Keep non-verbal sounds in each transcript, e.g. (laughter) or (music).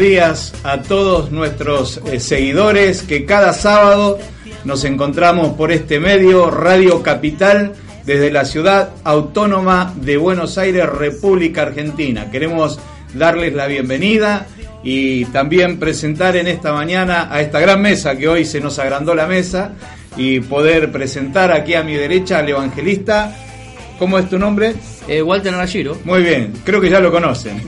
días a todos nuestros eh, seguidores que cada sábado nos encontramos por este medio Radio Capital desde la ciudad autónoma de Buenos Aires, República Argentina. Queremos darles la bienvenida y también presentar en esta mañana a esta gran mesa que hoy se nos agrandó la mesa y poder presentar aquí a mi derecha al evangelista. ¿Cómo es tu nombre? Eh, Walter Arashiro. Muy bien, creo que ya lo conocen.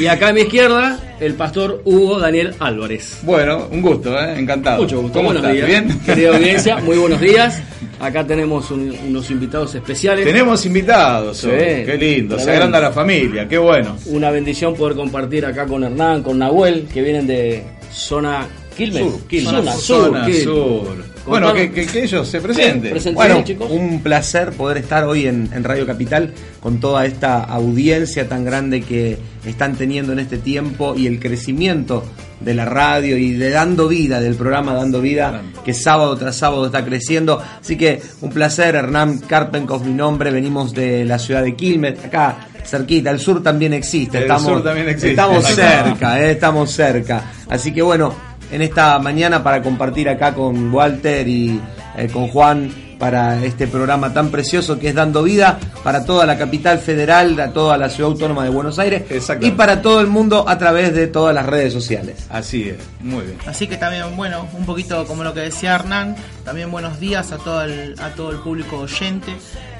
Y acá a mi izquierda, el pastor Hugo Daniel Álvarez. Bueno, un gusto, ¿eh? encantado. Mucho gusto. ¿Cómo buenos estás? días. ¿Bien? Querida (laughs) audiencia, muy buenos días. Acá tenemos un- unos invitados especiales. Tenemos invitados, Sí, qué lindo, se agranda la familia, qué bueno. Una bendición poder compartir acá con Hernán, con Nahuel, que vienen de zona Quilmes. Sur, Quilmes. zona, Zona sur. zona Quilmes. sur. Bueno, que, que- que ellos se presenten. Bueno, chicos. un placer poder estar hoy en, en Radio Capital con toda esta audiencia tan grande que están teniendo en este tiempo y el crecimiento de la radio y de Dando Vida, del programa Dando Vida, que sábado tras sábado está creciendo. Así que un placer, Hernán Karpenkov, mi nombre, venimos de la ciudad de Quilmes, acá cerquita, el sur también existe. El sur también existe. Estamos (laughs) cerca, eh, estamos cerca. Así que bueno, en esta mañana para compartir acá con Walter y eh, con Juan para este programa tan precioso que es Dando Vida para toda la capital federal, a toda la ciudad autónoma de Buenos Aires y para todo el mundo a través de todas las redes sociales. Así es, muy bien. Así que también, bueno, un poquito como lo que decía Hernán, también buenos días a todo el, a todo el público oyente.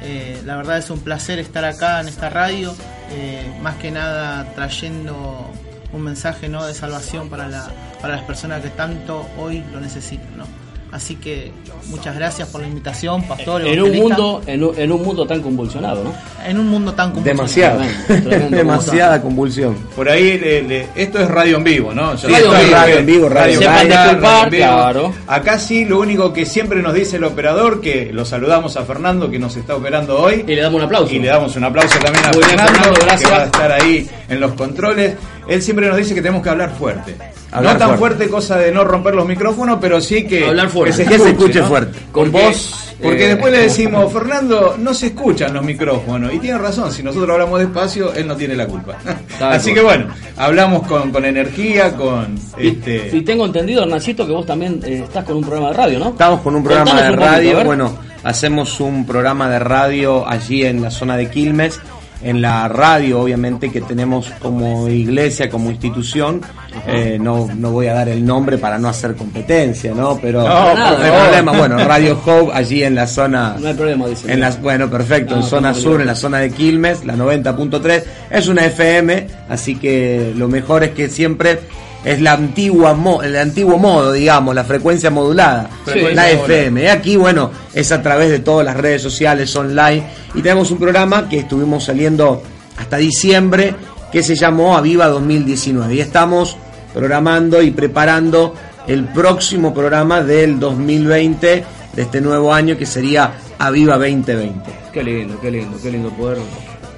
Eh, la verdad es un placer estar acá en esta radio, eh, más que nada trayendo un mensaje ¿no? de salvación para, la, para las personas que tanto hoy lo necesitan. ¿no? Así que muchas gracias por la invitación, Pastor. En un, mundo, en, un, en un mundo tan convulsionado, ¿no? en un mundo tan convulsionado. Demasiado, demasiada convulsión. Por ahí, le- le- esto es radio en vivo, ¿no? Ya Radio en vivo, radio en vivo, radio Sepan en vivo, disculpar, radio en vivo. claro. Acá sí, lo único que siempre nos dice el operador, que lo saludamos a Fernando, que nos está operando hoy. Y le damos un aplauso. Y le damos un aplauso también a Muy bien, Fernando, Fernando, gracias. que va a estar ahí en los controles. Él siempre nos dice que tenemos que hablar fuerte. Hablar no tan fuerte. fuerte. cosa de no romper los micrófonos, pero sí que, Hablar fuerte. que Que se escuche ¿no? fuerte. Con Porque- voz, Porque eh, después le decimos, Fernando, no se escuchan los micrófonos. Y tiene razón, si nosotros hablamos despacio, él no tiene la culpa. (laughs) Así que bueno, hablamos con, con energía, con Y, este. y tengo entendido, Hernancito, que vos también eh, estás con un programa de radio, ¿no? Estamos con un programa Contanos de poquito, radio. ver. bueno, hacemos un programa de radio allí en la zona de Quilmes. En la radio, obviamente, que tenemos como iglesia, como institución. Eh, no, no voy a dar el nombre para no hacer competencia, ¿no? Pero No, hay problema. Bueno, Radio Hope, allí en la zona. No hay problema, dice. En las, bueno, perfecto, en zona sur, en la zona de Quilmes, la 90.3, es una FM, así que lo mejor es que siempre es la antigua mo- el antiguo modo, digamos, la frecuencia modulada, Frecuencia la. FM. Y aquí, bueno, es a través de todas las redes sociales, online, y tenemos un programa que estuvimos saliendo hasta diciembre, que se llamó Aviva 2019, y estamos programando y preparando el próximo programa del 2020, de este nuevo año, que sería Aviva 2020. Qué lindo, qué lindo, qué lindo poder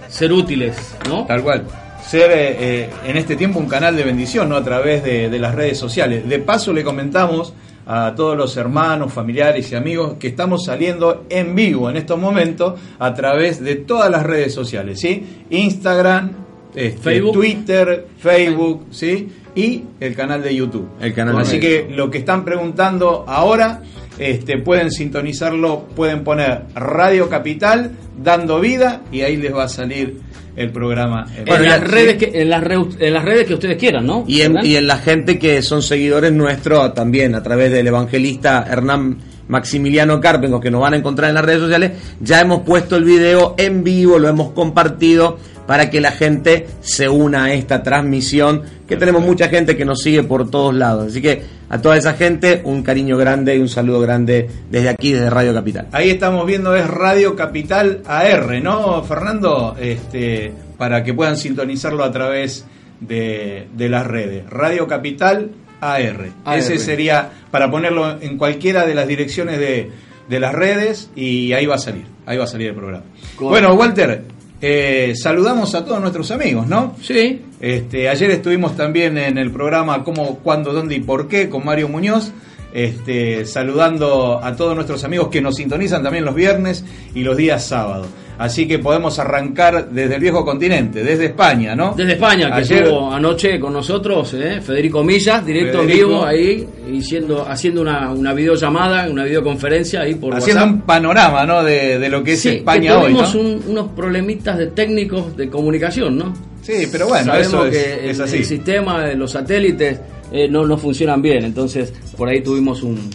ser útiles, ¿no? Tal cual. Ser eh, eh, en este tiempo un canal de bendición, ¿no? A través de, de las redes sociales. De paso le comentamos a todos los hermanos, familiares y amigos que estamos saliendo en vivo en estos momentos a través de todas las redes sociales, ¿sí? Instagram, este, Facebook. Twitter, Facebook, ¿sí? Y el canal de YouTube. El canal Así que lo que están preguntando ahora, este, pueden sintonizarlo, pueden poner Radio Capital, dando vida, y ahí les va a salir el programa. en, las redes que, en, las reu- en las redes que ustedes quieran, ¿no? Y en, y en la gente que son seguidores nuestros también a través del evangelista Hernán Maximiliano Carpengo que nos van a encontrar en las redes sociales, ya hemos puesto el video en vivo, lo hemos compartido para que la gente se una a esta transmisión, que tenemos mucha gente que nos sigue por todos lados. Así que a toda esa gente un cariño grande y un saludo grande desde aquí, desde Radio Capital. Ahí estamos viendo es Radio Capital AR, ¿no, Fernando? Este, para que puedan sintonizarlo a través de, de las redes. Radio Capital AR. AR. Ese sería para ponerlo en cualquiera de las direcciones de, de las redes y ahí va a salir. Ahí va a salir el programa. Correcto. Bueno, Walter, eh, saludamos a todos nuestros amigos, ¿no? Sí, Este, ayer estuvimos también en el programa Cómo, Cuándo, Dónde y Por qué con Mario Muñoz, este, saludando a todos nuestros amigos que nos sintonizan también los viernes y los días sábados. Así que podemos arrancar desde el viejo continente, desde España, ¿no? desde España, que Ayer- estuvo anoche con nosotros, ¿eh? Federico Millas, directo en vivo ahí, y siendo, haciendo una, una videollamada, una videoconferencia ahí por haciendo WhatsApp. un panorama, ¿no? De, de lo que es Sí, España que hoy, ¿no? tuvimos un- unos problemitas de técnicos de comunicación, ¿no? Sí, pero bueno, Sabemos eso es, que es el, así. el sistema de los satélites eh, no, no funcionan bien, entonces por ahí tuvimos un...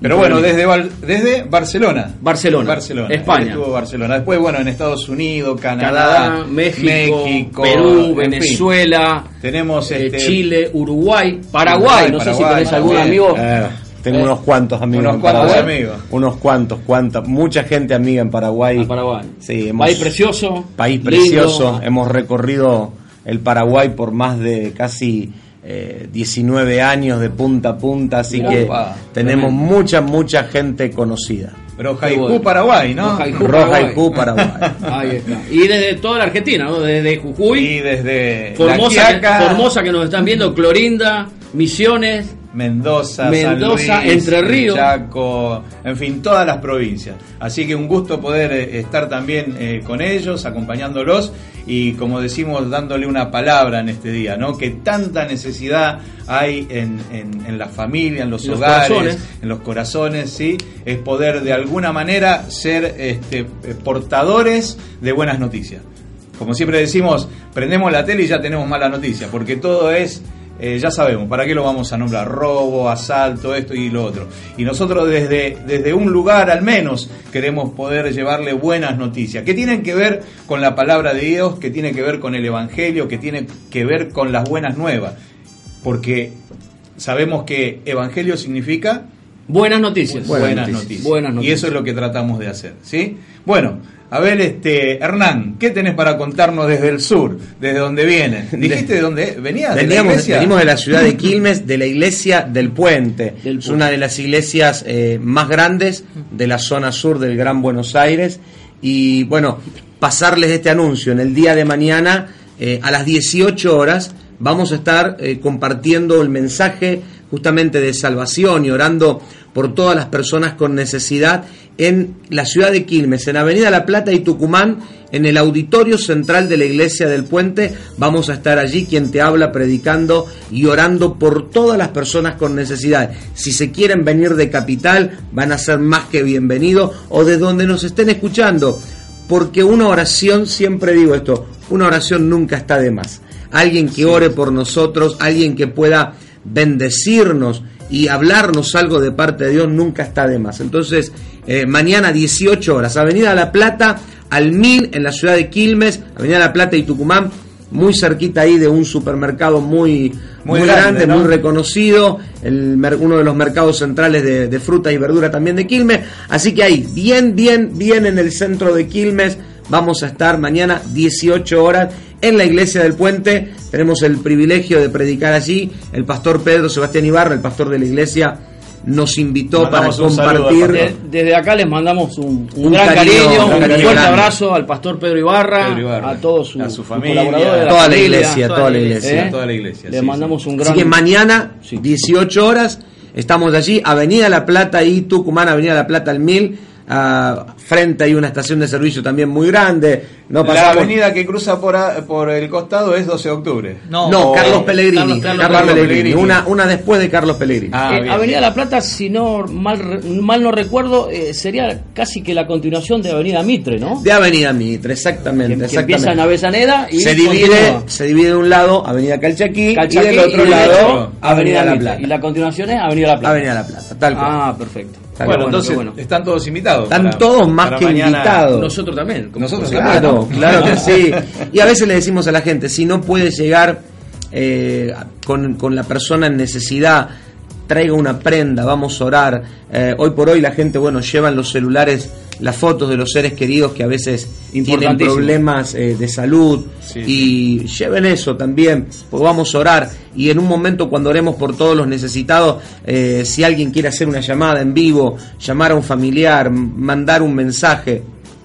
Pero bueno, desde, desde Barcelona. Barcelona, Barcelona. España. Estuvo Barcelona. Después, bueno, en Estados Unidos, Canadá, Canadá, México, México, Perú, fin. Venezuela, Tenemos eh, este, Chile, Uruguay, Paraguay, Uruguay, no sé si tenés algún amigo. Eh, tengo Eh, unos cuantos amigos. unos en cuantos Paraguay. amigos. Unos cuantos, cuantas. Mucha gente amiga en Paraguay. A Paraguay. Sí, hemos- País precioso. País lindo. precioso. Hemos recorrido el Paraguay por más de casi eh, 19 años de punta a punta, así Mirá, que opa, tenemos tremendo. mucha, mucha gente conocida. Pero Qué Haiku, bueno. Paraguay, ¿no? Haiku, Roja Paraguay. y Paraguay. (laughs) Ahí está. Y desde toda la Argentina, ¿no? Desde Jujuy, Y desde Formosa, La que, Formosa que nos están viendo, Clorinda, Misiones, Mendoza, Mendoza, San Luis, Entre Ríos. Chaco, en fin, todas las provincias. Así que un gusto poder eh, estar también eh, con ellos, acompañándolos y como decimos, dándole una palabra en este día, ¿no? Que tanta necesidad hay en, en, en la familia, en los En hogares, en los corazones, ¿sí? Es poder de alguna manera ser este, eh, portadores de buenas noticias. Como siempre decimos, prendemos la tele y ya tenemos mala noticia, porque todo es, eh, ya sabemos, ¿para qué lo vamos a nombrar? Robo, asalto, esto y lo otro. Y nosotros desde, desde un lugar al menos queremos poder llevarle buenas noticias, que tienen que ver con la palabra de Dios, que tienen que ver con el Evangelio, que tienen que ver con las buenas nuevas. Porque sabemos que Evangelio significa buenas noticias. buenas, noticias. Buenas Y noticias. eso es lo que tratamos de hacer, ¿sí? Bueno, a ver, este Hernán, ¿qué tenés para contarnos desde el sur, desde dónde vienes? (laughs) ¿Dijiste de dónde venías? ¿De la Veníamos, iglesia? venimos de la (laughs) ciudad de Quilmes, de la iglesia del Puente. Del es una de las iglesias eh, más grandes de la zona sur del Gran Buenos Aires. Y bueno, pasarles este anuncio. En el día de mañana, eh, a las 18 horas, vamos a estar eh, compartiendo el mensaje justamente de salvación y orando por todas las personas con necesidad en la ciudad de Quilmes, en Avenida La Plata y Tucumán, en el auditorio central de la Iglesia del Puente. Vamos a estar allí, quien te habla, predicando y orando por todas las personas con necesidad. Si se quieren venir de capital, van a ser más que bienvenidos, o de donde nos estén escuchando, porque una oración, siempre digo esto, una oración nunca está de más. Alguien que ore por nosotros, alguien que pueda bendecirnos y hablarnos algo de parte de Dios nunca está de más. Entonces, eh, mañana 18 horas, Avenida La Plata, al 1000 en la ciudad de Quilmes, Avenida La Plata y Tucumán, muy cerquita ahí de un supermercado muy, muy, Muy grande, grande, ¿no? muy reconocido, el uno de los mercados centrales de, de fruta y verdura también de Quilmes. Así que ahí, bien, bien, bien en el centro de Quilmes, vamos a estar mañana 18 horas en la iglesia del puente. Tenemos el privilegio de predicar allí. El pastor Pedro Sebastián Ibarra, el pastor de la iglesia, nos invitó para Mandamos compartir. De- desde acá les mandamos un, un Un gran cariño, cariño, un fuerte grande. abrazo al pastor Pedro Ibarra, Pedro Ibarra, a todos su, a su sus familia, colaboradores, toda la iglesia, toda la iglesia. ¿eh? Toda la iglesia, Le sí, mandamos sí. un gran Así que mañana, Sí. 18 horas, estamos allí, Avenida La Plata y Tucumán, Avenida La Plata al 1000. Ah, frente hay una estación de servicio también muy grande. No la pasamos- avenida que cruza por, a- por el costado es 12 de octubre. No, No, Carlos Pellegrini. Carlos- Carlos, Carlos Pellegrini. Pellegrini. Una, una después de Carlos Pellegrini. Ah, Eh, Avenida. La Plata, si no mal, re- mal no recuerdo, eh, sería casi que la continuación de Avenida Mitre, ¿no? De Avenida Mitre, exactamente. que, empieza en Avellaneda y se divide, continúa. se divide de un lado Avenida Calchaquí, Calchaquí y del otro lado otro, Avenida La Mitre. Plata. Y la continuación es Avenida La Plata. Avenida La Plata, tal cual. Ah, perfecto. Bueno, entonces bueno. están todos invitados. Están para- todos más que mañana- invitado. Nosotros también. Nosotros Claro, claro que sí. (laughs) Y a veces le decimos a la gente, si no puede llegar eh, con, con la persona en necesidad, traiga una prenda, vamos a orar. Eh, hoy por hoy la gente, bueno, lleva en los celulares las fotos de los seres queridos que a veces tienen problemas eh, de salud Sí, y lleven eso también, pues vamos a orar y en un momento cuando oremos por todos los necesitados, eh, si alguien quiere hacer una llamada en vivo, llamar a un familiar, mandar un mensaje,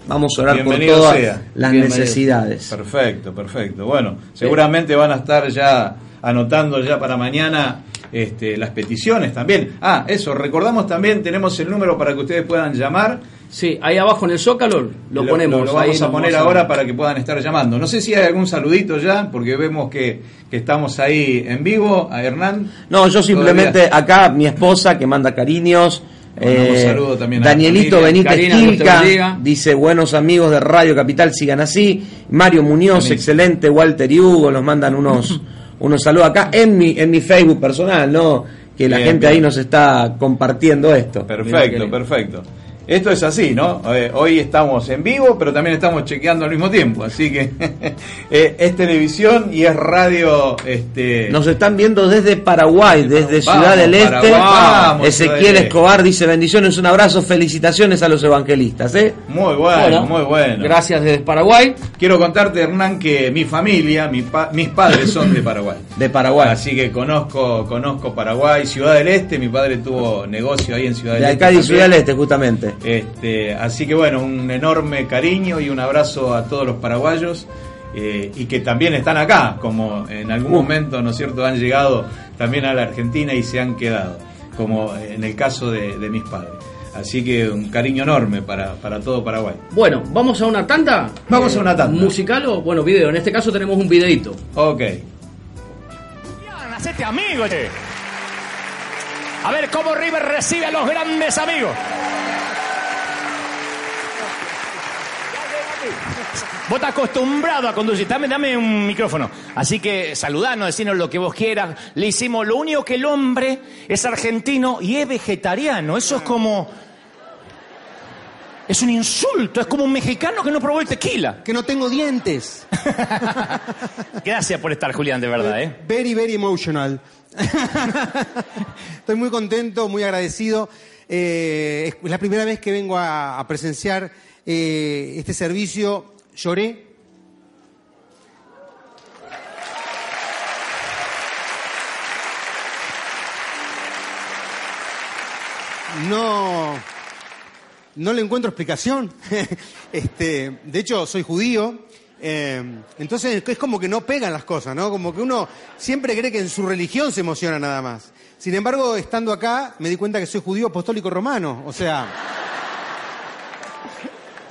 vamos a orar por todas sea. las Bienvenido. necesidades. Perfecto, perfecto. Bueno, seguramente van a estar ya anotando ya para mañana este, las peticiones también. Ah, eso, recordamos también, tenemos el número para que ustedes puedan llamar. Sí, ahí abajo en el Zócalo lo, ponemos. Lo, vamos a poner vamos ahora para que puedan estar llamando. No sé si hay algún saludito ya, porque vemos que, que estamos ahí en vivo. A Hernán. No, yo simplemente Todavía. acá mi esposa que manda cariños. Mandamos eh, saludo también a la Danielito familia. Benítez Quilca dice buenos amigos de Radio Capital sigan así. Mario Muñoz, excelente. Walter y Hugo nos mandan unos (laughs) unos saludos acá en mi en mi Facebook personal, no que la Bien, gente bien. ahí nos está compartiendo esto. Perfecto, perfecto. Esto es así, ¿no? Eh, hoy estamos en vivo, pero también estamos chequeando al mismo tiempo. Así que (laughs) eh, es televisión y es radio. Este, Nos están viendo desde Paraguay, desde Vamos, Ciudad del Este. Paraguay, vamos, Ezequiel Este. Escobar dice bendiciones, un abrazo, felicitaciones a los evangelistas, ¿eh? Muy bueno, muy bueno. Gracias desde Paraguay. Quiero contarte, Hernán, que mi familia, mi pa- mis padres son de Paraguay. (laughs) De Paraguay. Así que conozco, conozco Paraguay, Ciudad del Este. Mi padre tuvo negocio ahí en Ciudad del De Este. acá de también. Ciudad del Este, justamente. Este, así que bueno, un enorme cariño y un abrazo a todos los paraguayos eh, y que también están acá, como en algún momento, ¿no es cierto?, han llegado también a la Argentina y se han quedado, como en el caso de, de mis padres. Así que un cariño enorme para, para todo Paraguay. Bueno, ¿vamos a una tanda? Eh, Vamos a una tanda. ¿Musical o, bueno, video? En este caso tenemos un videito. Ok. Hacete amigo, che. A ver cómo River recibe a los grandes amigos. Vos estás acostumbrado a conducir. Dame, dame un micrófono. Así que saludanos, decinos lo que vos quieras. Le hicimos lo único que el hombre es argentino y es vegetariano. Eso es como. Es un insulto. Es como un mexicano que no probó el tequila. que no tengo dientes. (laughs) Gracias por estar, Julián, de verdad, ¿eh? Very, very emotional. (laughs) Estoy muy contento, muy agradecido. Eh, es la primera vez que vengo a, a presenciar eh, este servicio. Lloré. No, no le encuentro explicación. (laughs) este, de hecho, soy judío. eh, entonces es como que no pegan las cosas, ¿no? Como que uno siempre cree que en su religión se emociona nada más. Sin embargo, estando acá, me di cuenta que soy judío apostólico romano. O sea,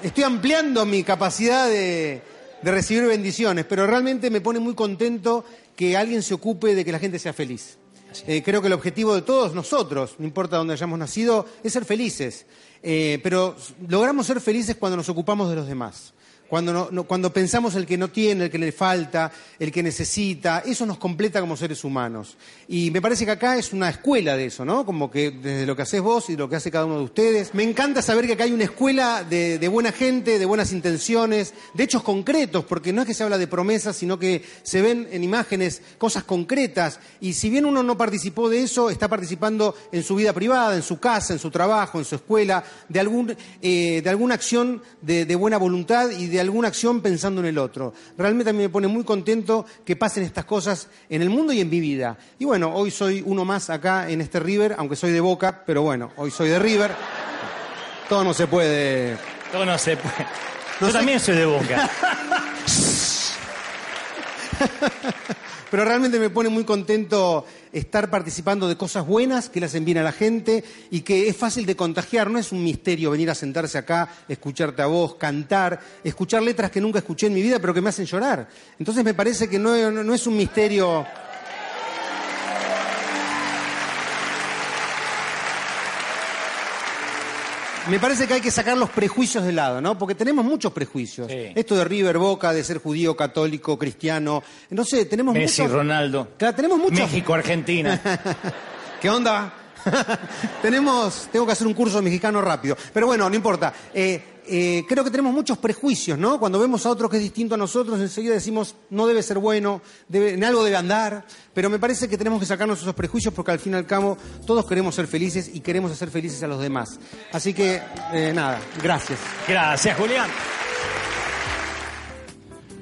estoy ampliando mi capacidad de, de recibir bendiciones, pero realmente me pone muy contento que alguien se ocupe de que la gente sea feliz. Eh, creo que el objetivo de todos nosotros, no importa dónde hayamos nacido, es ser felices. Eh, pero logramos ser felices cuando nos ocupamos de los demás. Cuando, no- no- cuando pensamos el que no tiene, el que le falta, el que necesita, eso nos completa como seres humanos. Y me parece que acá es una escuela de eso, ¿no? Como que desde lo que haces vos y lo que hace cada uno de ustedes. Me encanta saber que acá hay una escuela de, buena gente, de buenas intenciones, de hechos concretos, porque no es que se habla de promesas, sino que se ven en imágenes cosas concretas. Y si bien uno no participó de eso, está participando en su vida privada, en su casa, en su trabajo, en su escuela, de, algún, eh, de alguna acción de buena voluntad y de alguna acción pensando en el otro. Realmente a mí me pone muy contento que pasen estas cosas en el mundo y en mi vida. Y bueno, hoy soy uno más acá en este River, aunque soy de Boca, pero bueno, hoy soy de River. Todo no se puede. Todo no se puede. No Yo también soy de boca. (laughs) Pero realmente me pone muy contento estar participando de cosas buenas que le hacen bien a la gente y que es fácil de contagiar. No es un misterio venir a sentarse acá, escucharte a vos, cantar, escuchar letras que nunca escuché en mi vida pero que me hacen llorar. Entonces me parece que no, no- no es un misterio. Me parece que hay que sacar los prejuicios de lado, ¿no? Porque tenemos muchos prejuicios. Sí. Esto de River Boca, de ser judío, católico, cristiano. No sé, tenemos Messi, muchos. Ronaldo. Claro, tenemos muchos. México, Argentina. (laughs) ¿Qué onda? (laughs) tenemos, tengo que hacer un curso mexicano rápido. Pero bueno, no importa. Eh, eh, creo que tenemos muchos prejuicios, ¿no? Cuando vemos a otro que es distinto a nosotros, enseguida decimos, no debe ser bueno, debe, en algo debe andar, pero me parece que tenemos que sacarnos esos prejuicios porque al fin y al cabo todos queremos ser felices y queremos hacer felices a los demás. Así que, eh, nada, gracias. Gracias, Julián.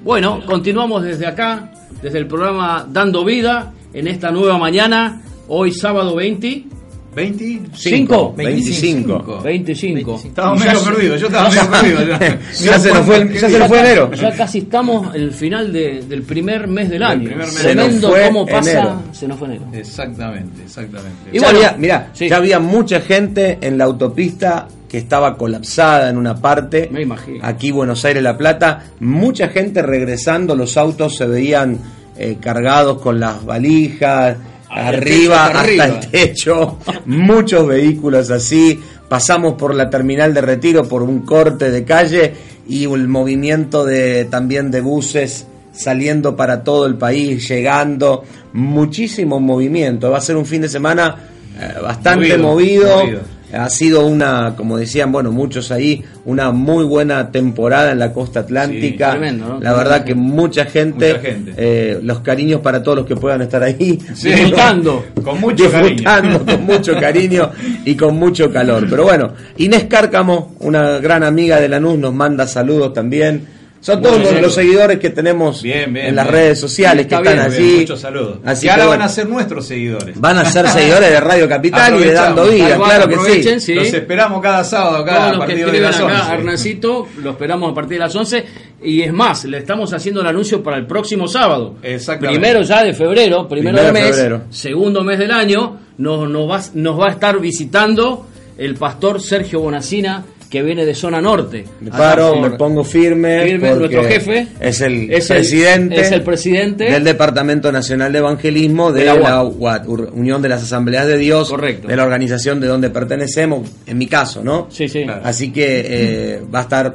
Bueno, continuamos desde acá, desde el programa Dando Vida, en esta nueva mañana, hoy sábado 20. 25. 25. 25. Estaba medio perdido, yo estaba medio perdido. (laughs) Ya, Ya (laughs) se nos fue, el- ya se nos fue enero. Ya casi estamos el final de- del primer mes del año. primer mes. Se nos Tremendo fue cómo pasa. enero. Se nos fue enero. Exactamente, exactamente. Y ya bueno, había, mirá, sí. ya había mucha gente en la autopista que estaba colapsada en una parte. Me imagino. Aquí Buenos Aires La Plata, mucha gente regresando, los autos se veían eh, cargados con las valijas, arriba hasta hasta arriba. el techo, muchos vehículos así. Pasamos por la terminal de retiro por un corte de calle y el movimiento de también de buses saliendo para todo el país, llegando, muchísimo movimiento. Va a ser un fin de semana eh, bastante Movido, movido. movido. Ha sido una, como decían, bueno, muchos ahí, una muy buena temporada en la costa atlántica. Sí, tremendo, ¿no? La verdad que mucha gente, Mucha gente. eh, los cariños para todos los que puedan estar ahí. Sí. Disfrutando. (laughs) Con mucho Disfrutando, cariño. con mucho cariño y con mucho calor. Pero bueno, Inés Cárcamo, una gran amiga de Lanús, nos manda saludos también. Son todos los, seguidores que tenemos Bien, bien, en las bien. redes sociales que Está están bien, allí. Muchos saludos. Así que ahora bueno, van a ser nuestros seguidores. van a ser seguidores de Radio Capital y de Dando. Vida, claro que sí. sí. Los esperamos cada sábado, acá Todos a los que de escriben las acá, 11. Hernancito, lo esperamos a partir de las 11. Y es más, le estamos haciendo el anuncio para el próximo sábado. Exactamente. Primero ya de febrero, primero, Primero de mes, febrero. segundo mes del año, nos, nos, va, nos va a estar visitando el pastor Sergio Bonacina, que viene de zona norte. Me paro, me pongo firme. Firme, nuestro jefe. Es el Es el- presidente. es el presidente. Del Departamento Nacional de Evangelismo de, De la la, UAT. Unión de las Asambleas de Dios. Correcto. De la organización de donde pertenecemos, en mi caso, ¿no? Sí, sí. Claro. Así que eh, va a estar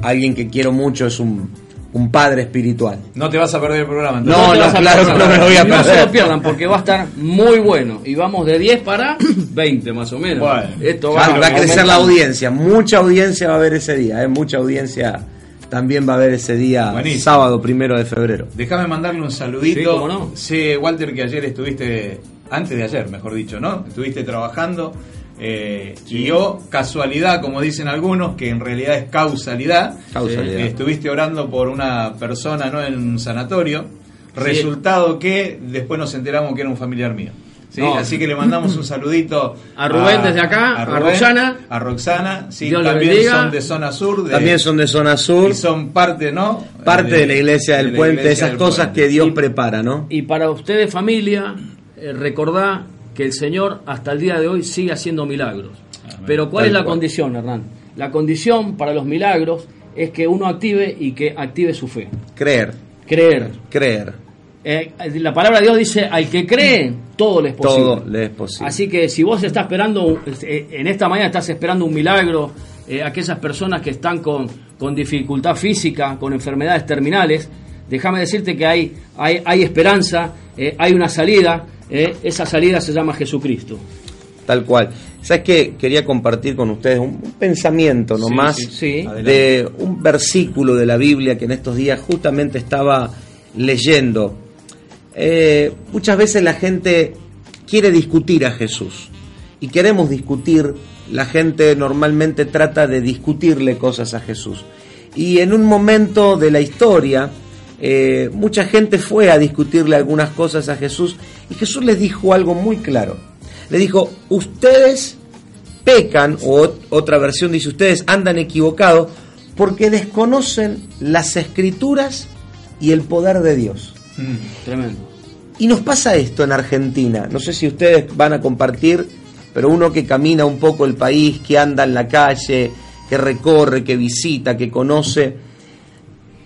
alguien que quiero mucho, es un, un padre espiritual. No te vas a perder el programa. No, no, a claro perder. que no me lo voy a No se perder. lo pierdan porque va a estar muy bueno. Y vamos de 10 para (coughs) 20 más o menos. Bueno. Esto Va, va, va a crecer la audiencia, mucha audiencia va a haber ese día, ¿eh? mucha audiencia también va a haber ese día, Buenísimo. sábado primero de febrero. Déjame mandarle un saludito. Sí, cómo no. Sé, Walter, que ayer estuviste, antes de ayer, mejor dicho, ¿no? Estuviste trabajando. Eh, Y yo, casualidad, como dicen algunos, que en realidad es causalidad, Causalidad. eh, estuviste orando por una persona ¿no? en un sanatorio. Resultado que después nos enteramos que era un familiar mío. ¿sí? No. Así que le mandamos un saludito (laughs) A Rubén desde acá, a Rubén, Roxana. A Roxana, sí, Dios también son de zona sur. de- También son de zona sur, y son parte, ¿no? parte de, la iglesia del de puente, iglesia esas del cosas puente. que Dios Y- prepara, ¿no? Y para ustedes familia, eh, recordá que el Señor hasta el día de hoy sigue haciendo milagros. Pero ¿cuál Tal es la cual. condición, Hernán? La condición para los milagros es que uno active y que active su fe. Creer, Creer. creer, Eh, la palabra de Dios dice, al que cree, todo le es posible. todo le es posible. Así que si vos estás esperando, eh, en esta mañana estás esperando un milagro, eh, aquellas personas que están con, con dificultad física, con enfermedades terminales, déjame decirte que hay, hay, hay esperanza, eh, hay una salida, eh, esa salida se llama Jesucristo. Tal cual. ¿Sabes qué? Quería compartir con ustedes un, un pensamiento nomás sí, sí. de un versículo de la Biblia que en estos días justamente estaba leyendo. Eh, muchas veces la gente quiere discutir a Jesús y queremos discutir, la gente normalmente trata de discutirle cosas a Jesús. Y en un momento de la historia, eh, mucha gente fue a discutirle algunas cosas a Jesús y Jesús les dijo algo muy claro. Le dijo, ustedes pecan, o ot- otra versión dice, ustedes andan equivocados porque desconocen las escrituras y el poder de Dios. Mm. Tremendo. Y nos pasa esto en Argentina. No sé si ustedes van a compartir, pero uno que camina un poco el país, que anda en la calle, que recorre, que visita, que conoce,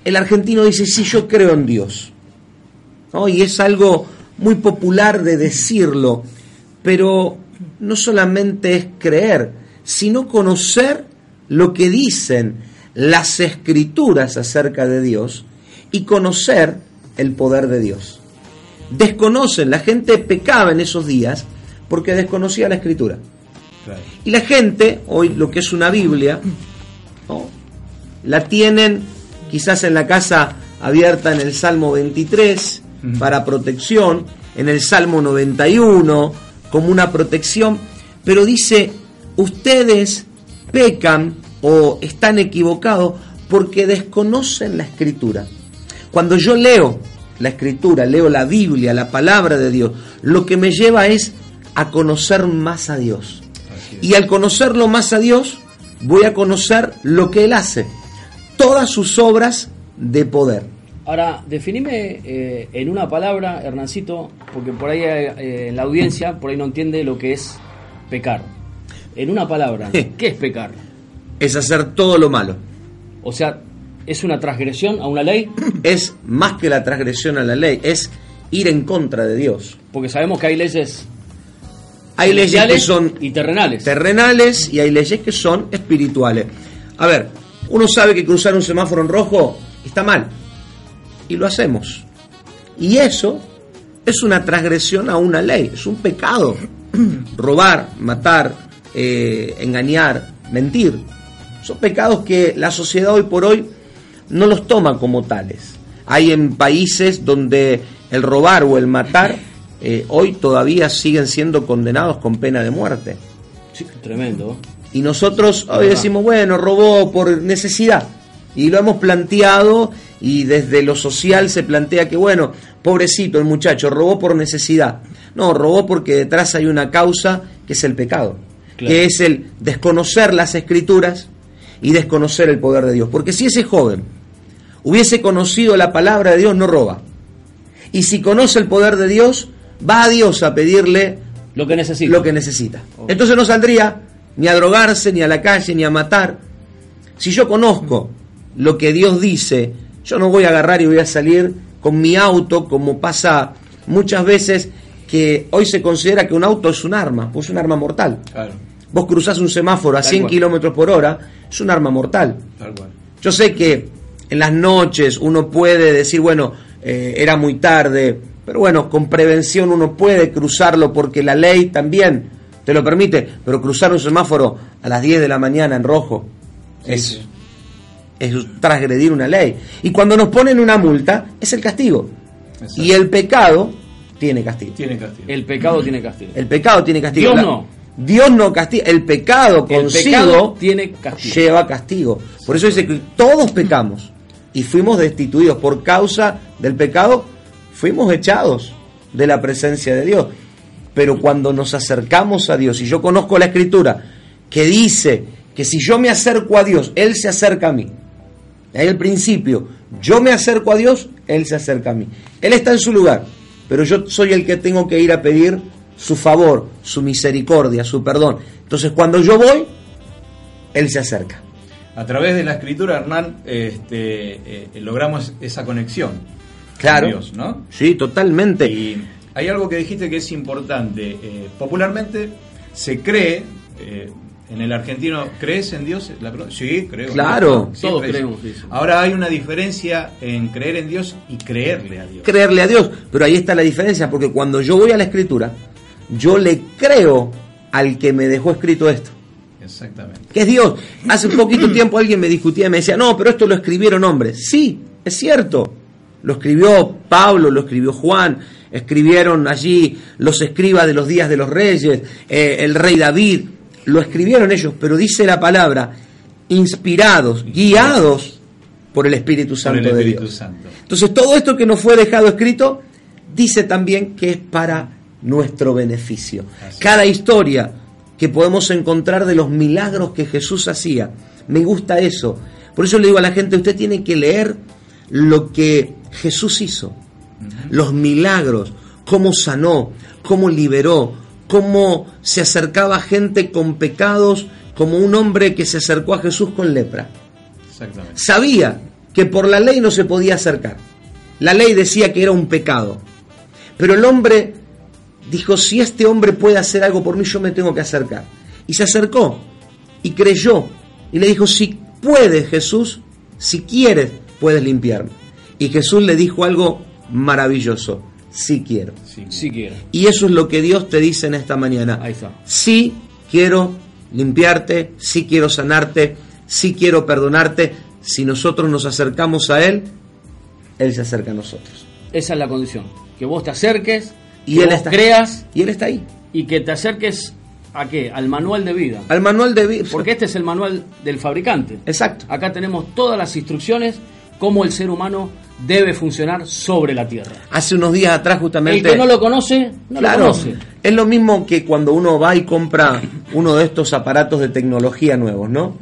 el argentino dice, sí, yo creo en Dios. ¿No? Y es algo muy popular de decirlo, pero no solamente es creer, sino conocer lo que dicen las escrituras acerca de Dios y conocer el poder de Dios. Desconocen, la gente pecaba en esos días porque desconocía la escritura. Claro. Y la gente, hoy lo que es una Biblia, ¿no? la tienen quizás en la casa abierta en el Salmo 23 para protección, en el Salmo 91 como una protección, pero dice, ustedes pecan o están equivocados porque desconocen la escritura. Cuando yo leo la escritura, leo la Biblia, la palabra de Dios, lo que me lleva es a conocer más a Dios. Y al conocerlo más a Dios, voy a conocer lo que Él hace, todas sus obras de poder. Ahora, definime eh, en una palabra, Hernancito, porque por ahí eh, la audiencia por ahí no entiende lo que es pecar. En una palabra, ¿qué es pecar? Es hacer todo lo malo. O sea, ¿es una transgresión a una ley? (clears throat) Es más que la transgresión a la ley, es ir en contra de Dios. Porque sabemos que hay leyes hay leyes que son y terrenales. Terrenales y hay leyes que son espirituales. A ver, uno sabe que cruzar un semáforo en rojo está mal. Y lo hacemos. Y eso es una transgresión a una ley, es un pecado. (clears throat) Robar, matar, eh, engañar, mentir. Son pecados que la sociedad hoy por hoy no los toma como tales. Hay en países donde el robar o el matar eh, hoy todavía siguen siendo condenados con pena de muerte. Sí, tremendo. Y nosotros hoy decimos, bueno, robó por necesidad. Y lo hemos planteado y desde lo social se plantea que, bueno, pobrecito el muchacho, robó por necesidad. No, robó porque detrás hay una causa que es el pecado, que es el desconocer las escrituras y desconocer el poder de Dios. Porque si ese joven hubiese conocido la palabra de Dios, no roba. Y si conoce el poder de Dios, va a Dios a pedirle lo que necesita. Lo que necesita. Entonces no saldría ni a drogarse, ni a la calle, ni a matar. Si yo conozco lo que Dios dice, yo no voy a agarrar y voy a salir con mi auto, como pasa muchas veces que hoy se considera que un auto es un arma, pues es un arma mortal. Vos cruzás un semáforo a 100 kilómetros por hora, es un arma mortal. Yo sé que en las noches uno puede decir, bueno, eh, era muy tarde, pero bueno, con prevención uno puede cruzarlo porque la ley también te lo permite, pero cruzar un semáforo a las 10 de la mañana en rojo es, es transgredir una ley. Y cuando nos ponen una multa, es el castigo. Y el pecado tiene castigo. Tiene castigo. El pecado tiene castigo. El pecado tiene castigo. Dios no. Dios no castiga. El pecado consigo tiene castigo. lleva castigo. Por eso dice que todos pecamos y fuimos destituidos por causa del pecado fuimos echados de la presencia de Dios. Pero cuando nos acercamos a Dios, y yo conozco la escritura que dice que si yo me acerco a Dios, Él se acerca a mí. Ahí el principio, yo me acerco a Dios, Él se acerca a mí. Él está en su lugar, pero yo soy el que tengo que ir a pedir su favor, su misericordia, su perdón. Entonces cuando yo voy, Él se acerca. A través de la escritura, Hernán, este, eh, logramos esa conexión claro. ¿no? Sí, totalmente. Y hay algo que dijiste que es importante. Eh, popularmente se cree, eh, en el argentino, ¿crees en Dios? sí, creo. Claro. Todos creemos. Ahora hay una diferencia en creer en Dios y creerle a Dios. Creerle a Dios, pero ahí está la diferencia, porque cuando yo voy a la escritura, yo le creo al que me dejó escrito esto. Exactamente. Que es Dios. Hace un poquito (clears throat) tiempo alguien me discutía y me decía, no, pero esto lo escribieron hombres. Sí, es cierto. Lo escribió Pablo, lo escribió Juan, escribieron allí los escribas de los días de los reyes, eh, el rey David, lo escribieron ellos, pero dice la palabra, inspirados, guiados por el Espíritu Santo de Dios. Entonces todo esto que nos fue dejado escrito, dice también que es para nuestro beneficio. Cada historia que podemos encontrar de los milagros que Jesús hacía, me gusta eso. Por eso le digo a la gente, usted tiene que leer lo que Jesús hizo, los milagros, cómo sanó, cómo liberó, cómo se acercaba a gente con pecados, como un hombre que se acercó a Jesús con lepra. Sabía que por la ley no se podía acercar. La ley decía que era un pecado. Pero el hombre dijo, si este hombre puede hacer algo por mí, yo me tengo que acercar. Y se acercó y creyó. Y le dijo, si puedes Jesús, si quieres, puedes limpiarme. Y Jesús le dijo algo maravilloso, sí quiero. Sí, quiero. Y eso es lo que Dios te dice en esta mañana. Ahí está. Sí quiero limpiarte, sí quiero sanarte, sí quiero perdonarte, Si nosotros nos acercamos a Él, Él se acerca a nosotros. Esa es la condición. Que vos te acerques, Y que Él vos está creas Y Él está ahí. y que te acerques a qué? Al manual de vida. Al manual de vida. Porque este es el manual del fabricante. Exacto. Acá tenemos todas las instrucciones cómo el ser humano debe funcionar sobre la Tierra. Hace unos días atrás El justamente... que no lo conoce, no claro, lo conoce. es lo mismo que cuando uno va y compra uno de estos aparatos de tecnología nuevos, ¿no?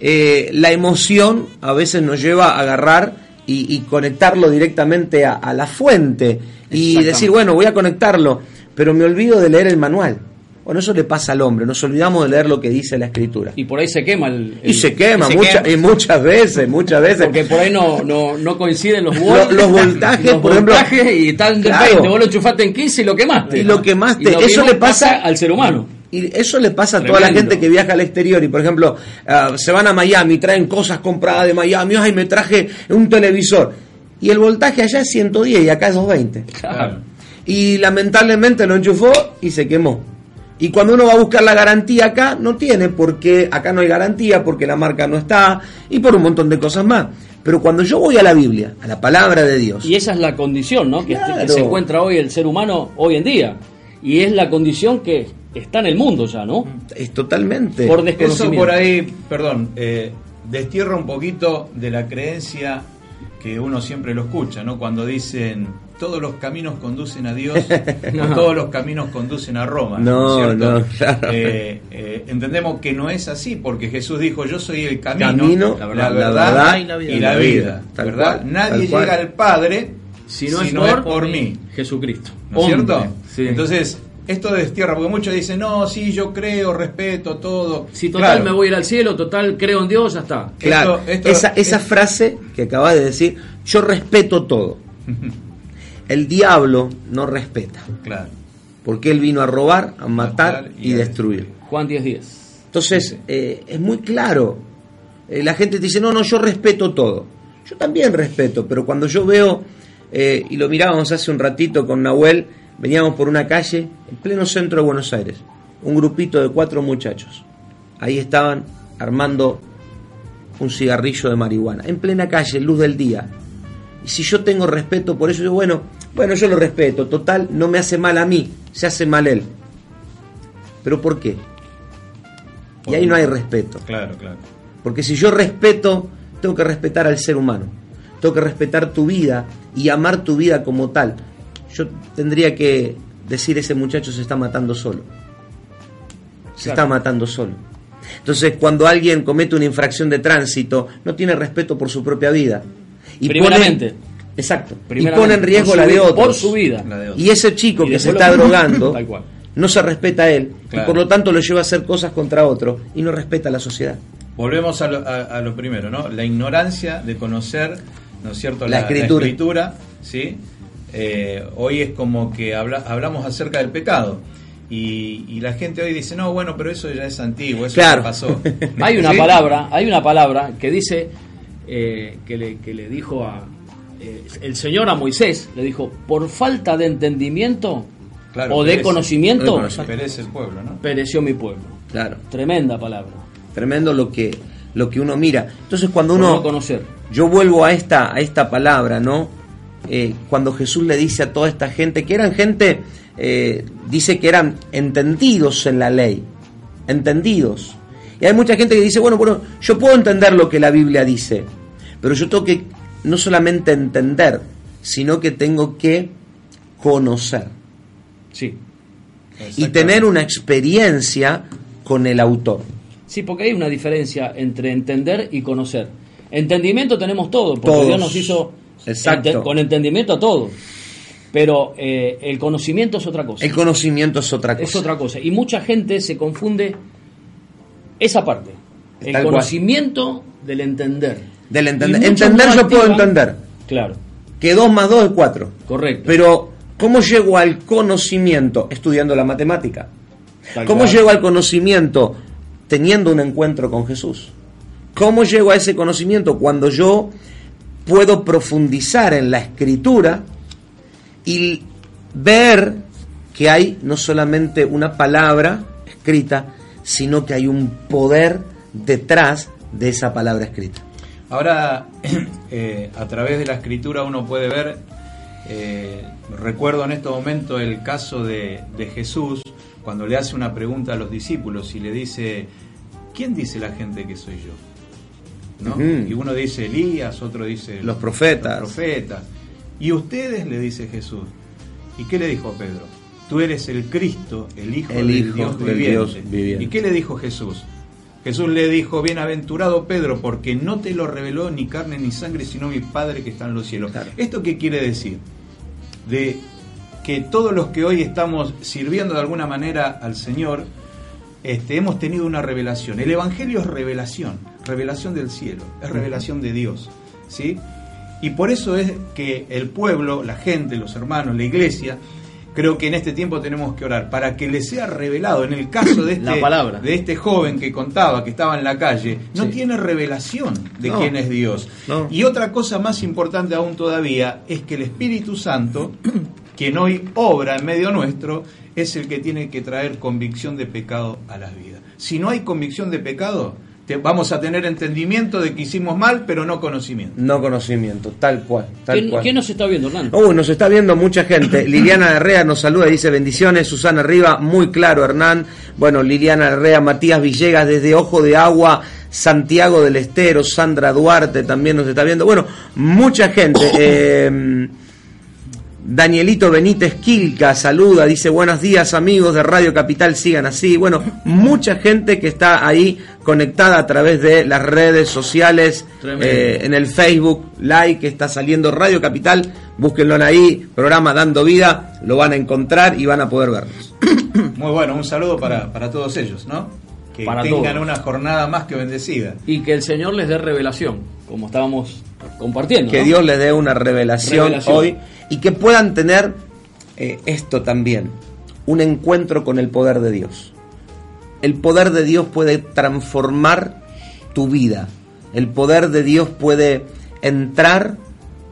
Eh, la emoción a veces nos lleva a agarrar y, y conectarlo directamente a, a la fuente y decir, bueno, voy a conectarlo, pero me olvido de leer el manual. Bueno, eso le pasa al hombre, nos olvidamos de leer lo que dice la escritura. Y por ahí se quema el... Y se quema, y se mucha- quema. y muchas veces, muchas veces. Porque por ahí no, no, no coinciden los Lo- volts, los voltajes, los por ejemplo. voltajes y tal de Claro. 20, vos lo enchufaste en 15 y lo quemaste. Y lo quemaste. Y lo Eso le pasa- al ser humano. Y eso le pasa a toda la gente que viaja al exterior y, por ejemplo, ah, se van a Miami, traen cosas compradas de Miami, ay, me traje un televisor. Y el voltaje allá es 110 y acá es 220. Claro. Y lamentablemente lo enchufó y se quemó. Y cuando uno va a buscar la garantía acá, no tiene, porque acá no hay garantía, porque la marca no está, y por un montón de cosas más. Pero cuando yo voy a la Biblia, a la palabra de Dios, Y esa es la condición, ¿no? Que, este- que se encuentra hoy el ser humano hoy en día. Y es la condición que está en el mundo ya, ¿no? es totalmente... Por Eso desconocimiento. por ahí, perdón, eh, destierra un poquito de la creencia que uno siempre lo escucha, ¿no? Cuando dicen todos los caminos conducen a Dios, (laughs) o todos los caminos conducen a Roma. No, ¿cierto? no, claro. Eh, eh, entendemos que no es así, porque Jesús dijo, yo soy el camino, Camino, la, la verdad, verdad y la vida. y la vida. Tal ¿verdad? cual, Nadie tal cual. llega al Padre Si no, es, por, por mí. Jesucristo. ¿No es cierto? Sí. Entonces, esto destierra, porque muchos dicen, no, sí, yo creo, respeto todo. si total Claro. me voy a ir al cielo, total creo en Dios, ya está. Claro, Esto- esto- esa, esa es- frase que acabas de decir, yo respeto todo. (laughs) El diablo no respeta, Claro. porque él vino a robar, a matar Matar y y a destruir. Juan 10 10. Entonces, eh, es muy claro. Eh, la gente te dice, no, no, yo respeto todo. Yo también respeto, pero cuando yo veo, eh, y lo mirábamos hace un ratito con Nahuel, veníamos por una calle en pleno centro de Buenos Aires, un grupito de cuatro muchachos. Ahí estaban armando un cigarrillo de marihuana, en plena calle, luz del día. Y si yo tengo respeto por eso, yo, bueno, bueno, yo lo respeto, total, no me hace mal a mí, se hace mal él. ¿Pero por qué? Y ahí no hay respeto. Claro, claro. Porque si yo respeto, tengo que respetar al ser humano. Tengo que respetar tu vida y amar tu vida como tal. Yo tendría que decir ese muchacho se está matando solo. Se Claro. está matando solo. Entonces, cuando alguien comete una infracción de tránsito, no tiene respeto por su propia vida. Y Primeramente. pone- exacto. Y pone en riesgo la de otros. Por su vida. La. Y ese chico Y que se está lo- drogando (laughs) Tal cual. no se respeta a él Claro. y por lo tanto lo lleva a hacer cosas contra otro y no respeta a la sociedad. Volvemos a lo, a- a lo primero, ¿no? La ignorancia de conocer, ¿no es cierto? La escritura. escritura, ¿sí? Eh, hoy es como que habla- hablamos acerca del pecado. Y, y la gente hoy dice, no, bueno, pero eso ya es antiguo, eso Claro. ya pasó. (laughs) Hay una ¿Sí? palabra, hay una palabra que dice eh, que, le, que le dijo a eh, el Señor a Moisés, le dijo, por falta de entendimiento Claro, o de perece. conocimiento. Perece el pueblo, ¿no? pereció mi pueblo. Claro. Tremenda palabra. Tremendo lo que, lo que uno mira. Entonces cuando uno... no conocer. Yo vuelvo a esta, a esta palabra, ¿no? Eh, cuando Jesús le dice a toda esta gente, que eran gente, eh, dice que eran entendidos en la ley, entendidos. Y hay mucha gente que dice, bueno, bueno, yo puedo entender lo que la Biblia dice, pero yo tengo que no solamente entender, sino que tengo que conocer Sí. y tener una experiencia con el autor. Sí, porque hay una diferencia entre entender y conocer. Entendimiento tenemos todo, porque Todos. Dios nos hizo Exacto. ente- con entendimiento a todo. Pero eh, el conocimiento es otra cosa. El conocimiento es otra cosa. es otra cosa. Y mucha gente se confunde esa parte. El cual. conocimiento del entender. Del entender. Entender yo puedo entender. Claro, Que 2 más 2 es 4. correcto. Pero, ¿cómo llego al conocimiento? Estudiando la matemática. Tal ¿Cómo llego al conocimiento? Teniendo un encuentro con Jesús. ¿Cómo llego a ese conocimiento? Cuando yo puedo profundizar en la escritura y ver que hay no solamente una palabra escrita, sino que hay un poder detrás de esa palabra escrita. Ahora, (clears throat) eh, a través de la escritura uno puede ver, eh, recuerdo en este momento el caso de, de Jesús, cuando le hace una pregunta a los discípulos y le dice, ¿quién dice la gente que soy yo? ¿No? Y uno dice Elías, otro dice Los profetas. los profetas. Y ustedes le dice Jesús. ¿Y qué le dijo Pedro? Tú eres el Cristo, el Hijo, El del, Hijo Dios, del viviente. Dios viviente. ¿Y qué le dijo Jesús? Jesús le dijo, bienaventurado Pedro, porque no te lo reveló ni carne ni sangre, sino mi Padre que está en los cielos. Claro. ¿Esto qué quiere decir? De que todos los que hoy estamos sirviendo de alguna manera al Señor, este, hemos tenido una revelación. El Evangelio es revelación, revelación del cielo, es revelación de Dios. ¿sí? Y por eso es que el pueblo, la gente, los hermanos, la iglesia, creo que en este tiempo tenemos que orar para que le sea revelado. En el caso de (clears throat) La este, palabra. de este joven que contaba, que estaba en la calle, no Sí. tiene revelación de No. quién es Dios. No. Y otra cosa más importante aún todavía es que el Espíritu Santo, (clears throat) quien hoy obra en medio nuestro, es el que tiene que traer convicción de pecado a las vidas. Si no hay convicción de pecado, te- vamos a tener entendimiento de que hicimos mal, pero no conocimiento. No conocimiento, tal cual. Tal ¿Quién, cual. quién nos está viendo, Hernán? Uy, nos está viendo mucha gente. (coughs) Liliana Herrea nos saluda y dice bendiciones. Susana Arriba, muy claro, Hernán. Bueno, Liliana Herrea, Matías Villegas desde Ojo de Agua, Santiago del Estero, Sandra Duarte también nos está viendo. Bueno, mucha gente. (coughs) Eh, Danielito Benítez Quilca saluda, dice buenos días amigos de Radio Capital, sigan así. Bueno, mucha gente que está ahí conectada a través de las redes sociales, eh, en el Facebook Live que está saliendo Radio Capital, búsquenlo ahí, programa Dando Vida, lo van a encontrar y van a poder vernos. (coughs) Muy bueno, un saludo para, para todos ellos, ¿no? Que Para tengan todos. una jornada más que bendecida. Y que el Señor les dé revelación, como estábamos compartiendo. Que ¿no? Dios les dé una revelación, Revelación. hoy y que puedan tener eh, esto también, un encuentro con el poder de Dios. El poder de Dios puede transformar tu vida. El poder de Dios puede entrar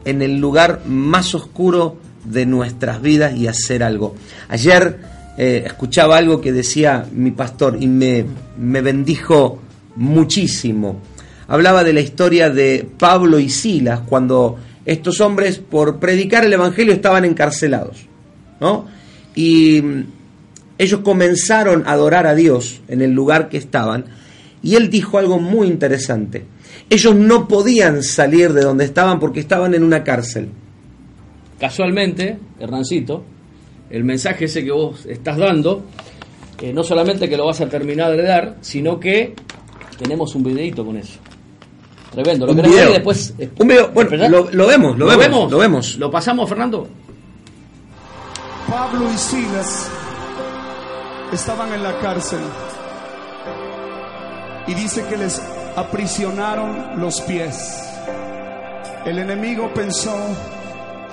en el lugar más oscuro de nuestras vidas y hacer algo. Ayer eh, escuchaba algo que decía mi pastor y me, me bendijo muchísimo. Hablaba de la historia de Pablo y Silas cuando estos hombres por predicar el Evangelio estaban encarcelados. ¿no? Y mm, ellos comenzaron a adorar a Dios en el lugar que estaban y él dijo algo muy interesante. Ellos no podían salir de donde estaban porque estaban en una cárcel. Casualmente, Hernancito, el mensaje ese que vos estás dando, eh, no solamente que lo vas a terminar de dar, sino que tenemos un videito con eso. Tremendo. ¿Lo Un querés ver video. y después... eh, Un video, bueno, lo- lo vemos, lo vemos, lo vemos. ¿Lo pasamos, Fernando? Pablo y Silas estaban en la cárcel y dice que les aprisionaron los pies. El enemigo pensó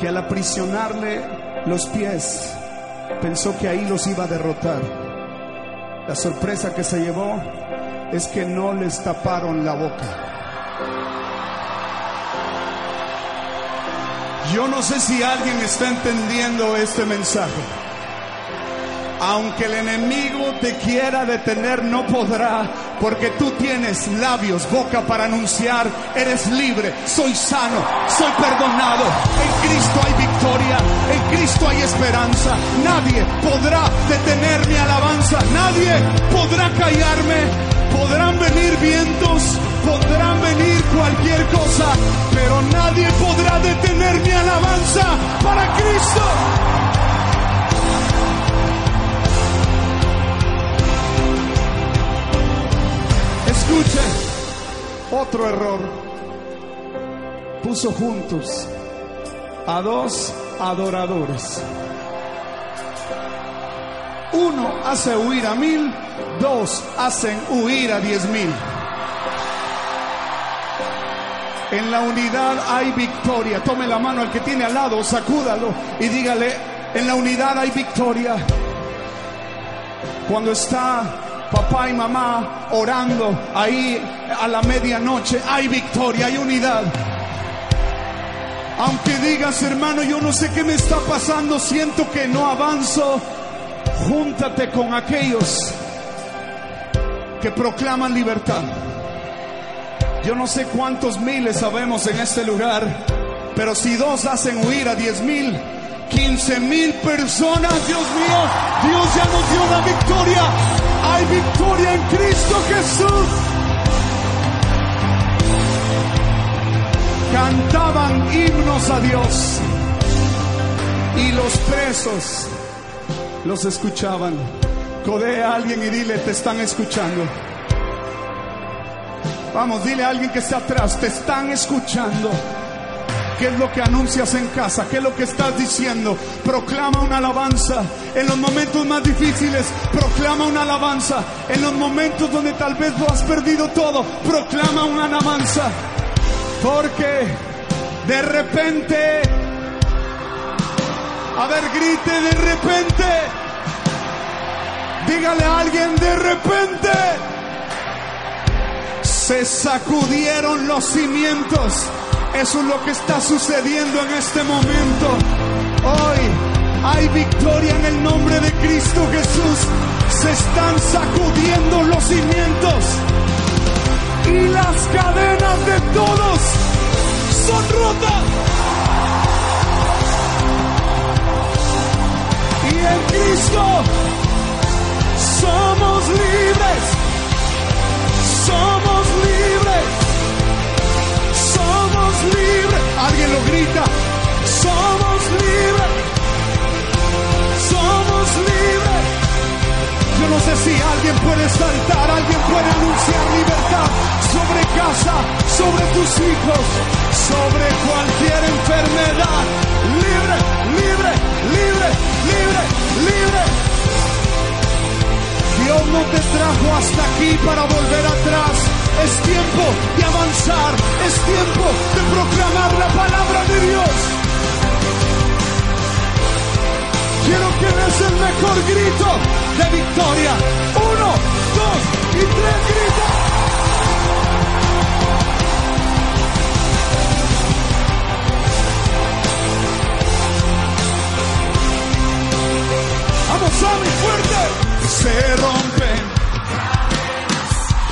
que al aprisionarle los pies, pensó que ahí los iba a derrotar. La sorpresa que se llevó es que no les taparon la boca. Yo no sé si alguien está entendiendo este mensaje. Aunque el enemigo te quiera detener, no podrá, porque tú tienes labios, boca para anunciar, eres libre, soy sano, soy perdonado, en Cristo hay victoria, en Cristo hay esperanza, nadie podrá detener mi alabanza, nadie podrá callarme, podrán venir vientos, podrán venir cualquier cosa, pero nadie podrá detener mi alabanza para Cristo. Escuche, otro error. Puso juntos a dos adoradores. Uno hace huir a mil, dos hacen huir a diez mil. En la unidad hay victoria. Tome la mano al que tiene al lado, sacúdalo y dígale, en la unidad hay victoria. Cuando está papá y mamá orando ahí a la medianoche, hay victoria, hay unidad. Aunque digas, hermano, yo no sé qué me está pasando, siento que no avanzo, júntate con aquellos que proclaman libertad. Yo no sé cuántos miles sabemos en este lugar, pero si dos hacen huir a diez mil, quince mil personas, Dios mío, Dios ya nos dio la victoria. Hay victoria en Cristo Jesús. Cantaban himnos a Dios y los presos los escuchaban. Codea a alguien y dile, te están escuchando. Vamos, dile a alguien que está atrás, te están escuchando. ¿Qué es lo que anuncias en casa? ¿Qué es lo que estás diciendo? Proclama una alabanza. En los momentos más difíciles, proclama una alabanza. En los momentos donde tal vez lo has perdido todo, proclama una alabanza. Porque de repente, a ver, grite de repente. Dígale a alguien de repente. Se sacudieron los cimientos. Eso es lo que está sucediendo en este momento. Hoy hay victoria en el nombre de Cristo Jesús. Se están sacudiendo los cimientos. Y las cadenas de todos son rotas. Y en Cristo somos libres. Somos Alguien lo grita. Somos libres. Somos libres. Yo no sé si alguien puede saltar, alguien puede anunciar libertad sobre casa, sobre tus hijos, sobre cualquier enfermedad. Libre, libre, libre, libre, libre. Dios no te trajo hasta aquí para volver atrás. Es tiempo de avanzar. Es tiempo de proclamar la palabra de Dios. Quiero que des el mejor grito de victoria. Uno, dos y tres gritos. Vamos, Sammy, fuerte. Se rompen.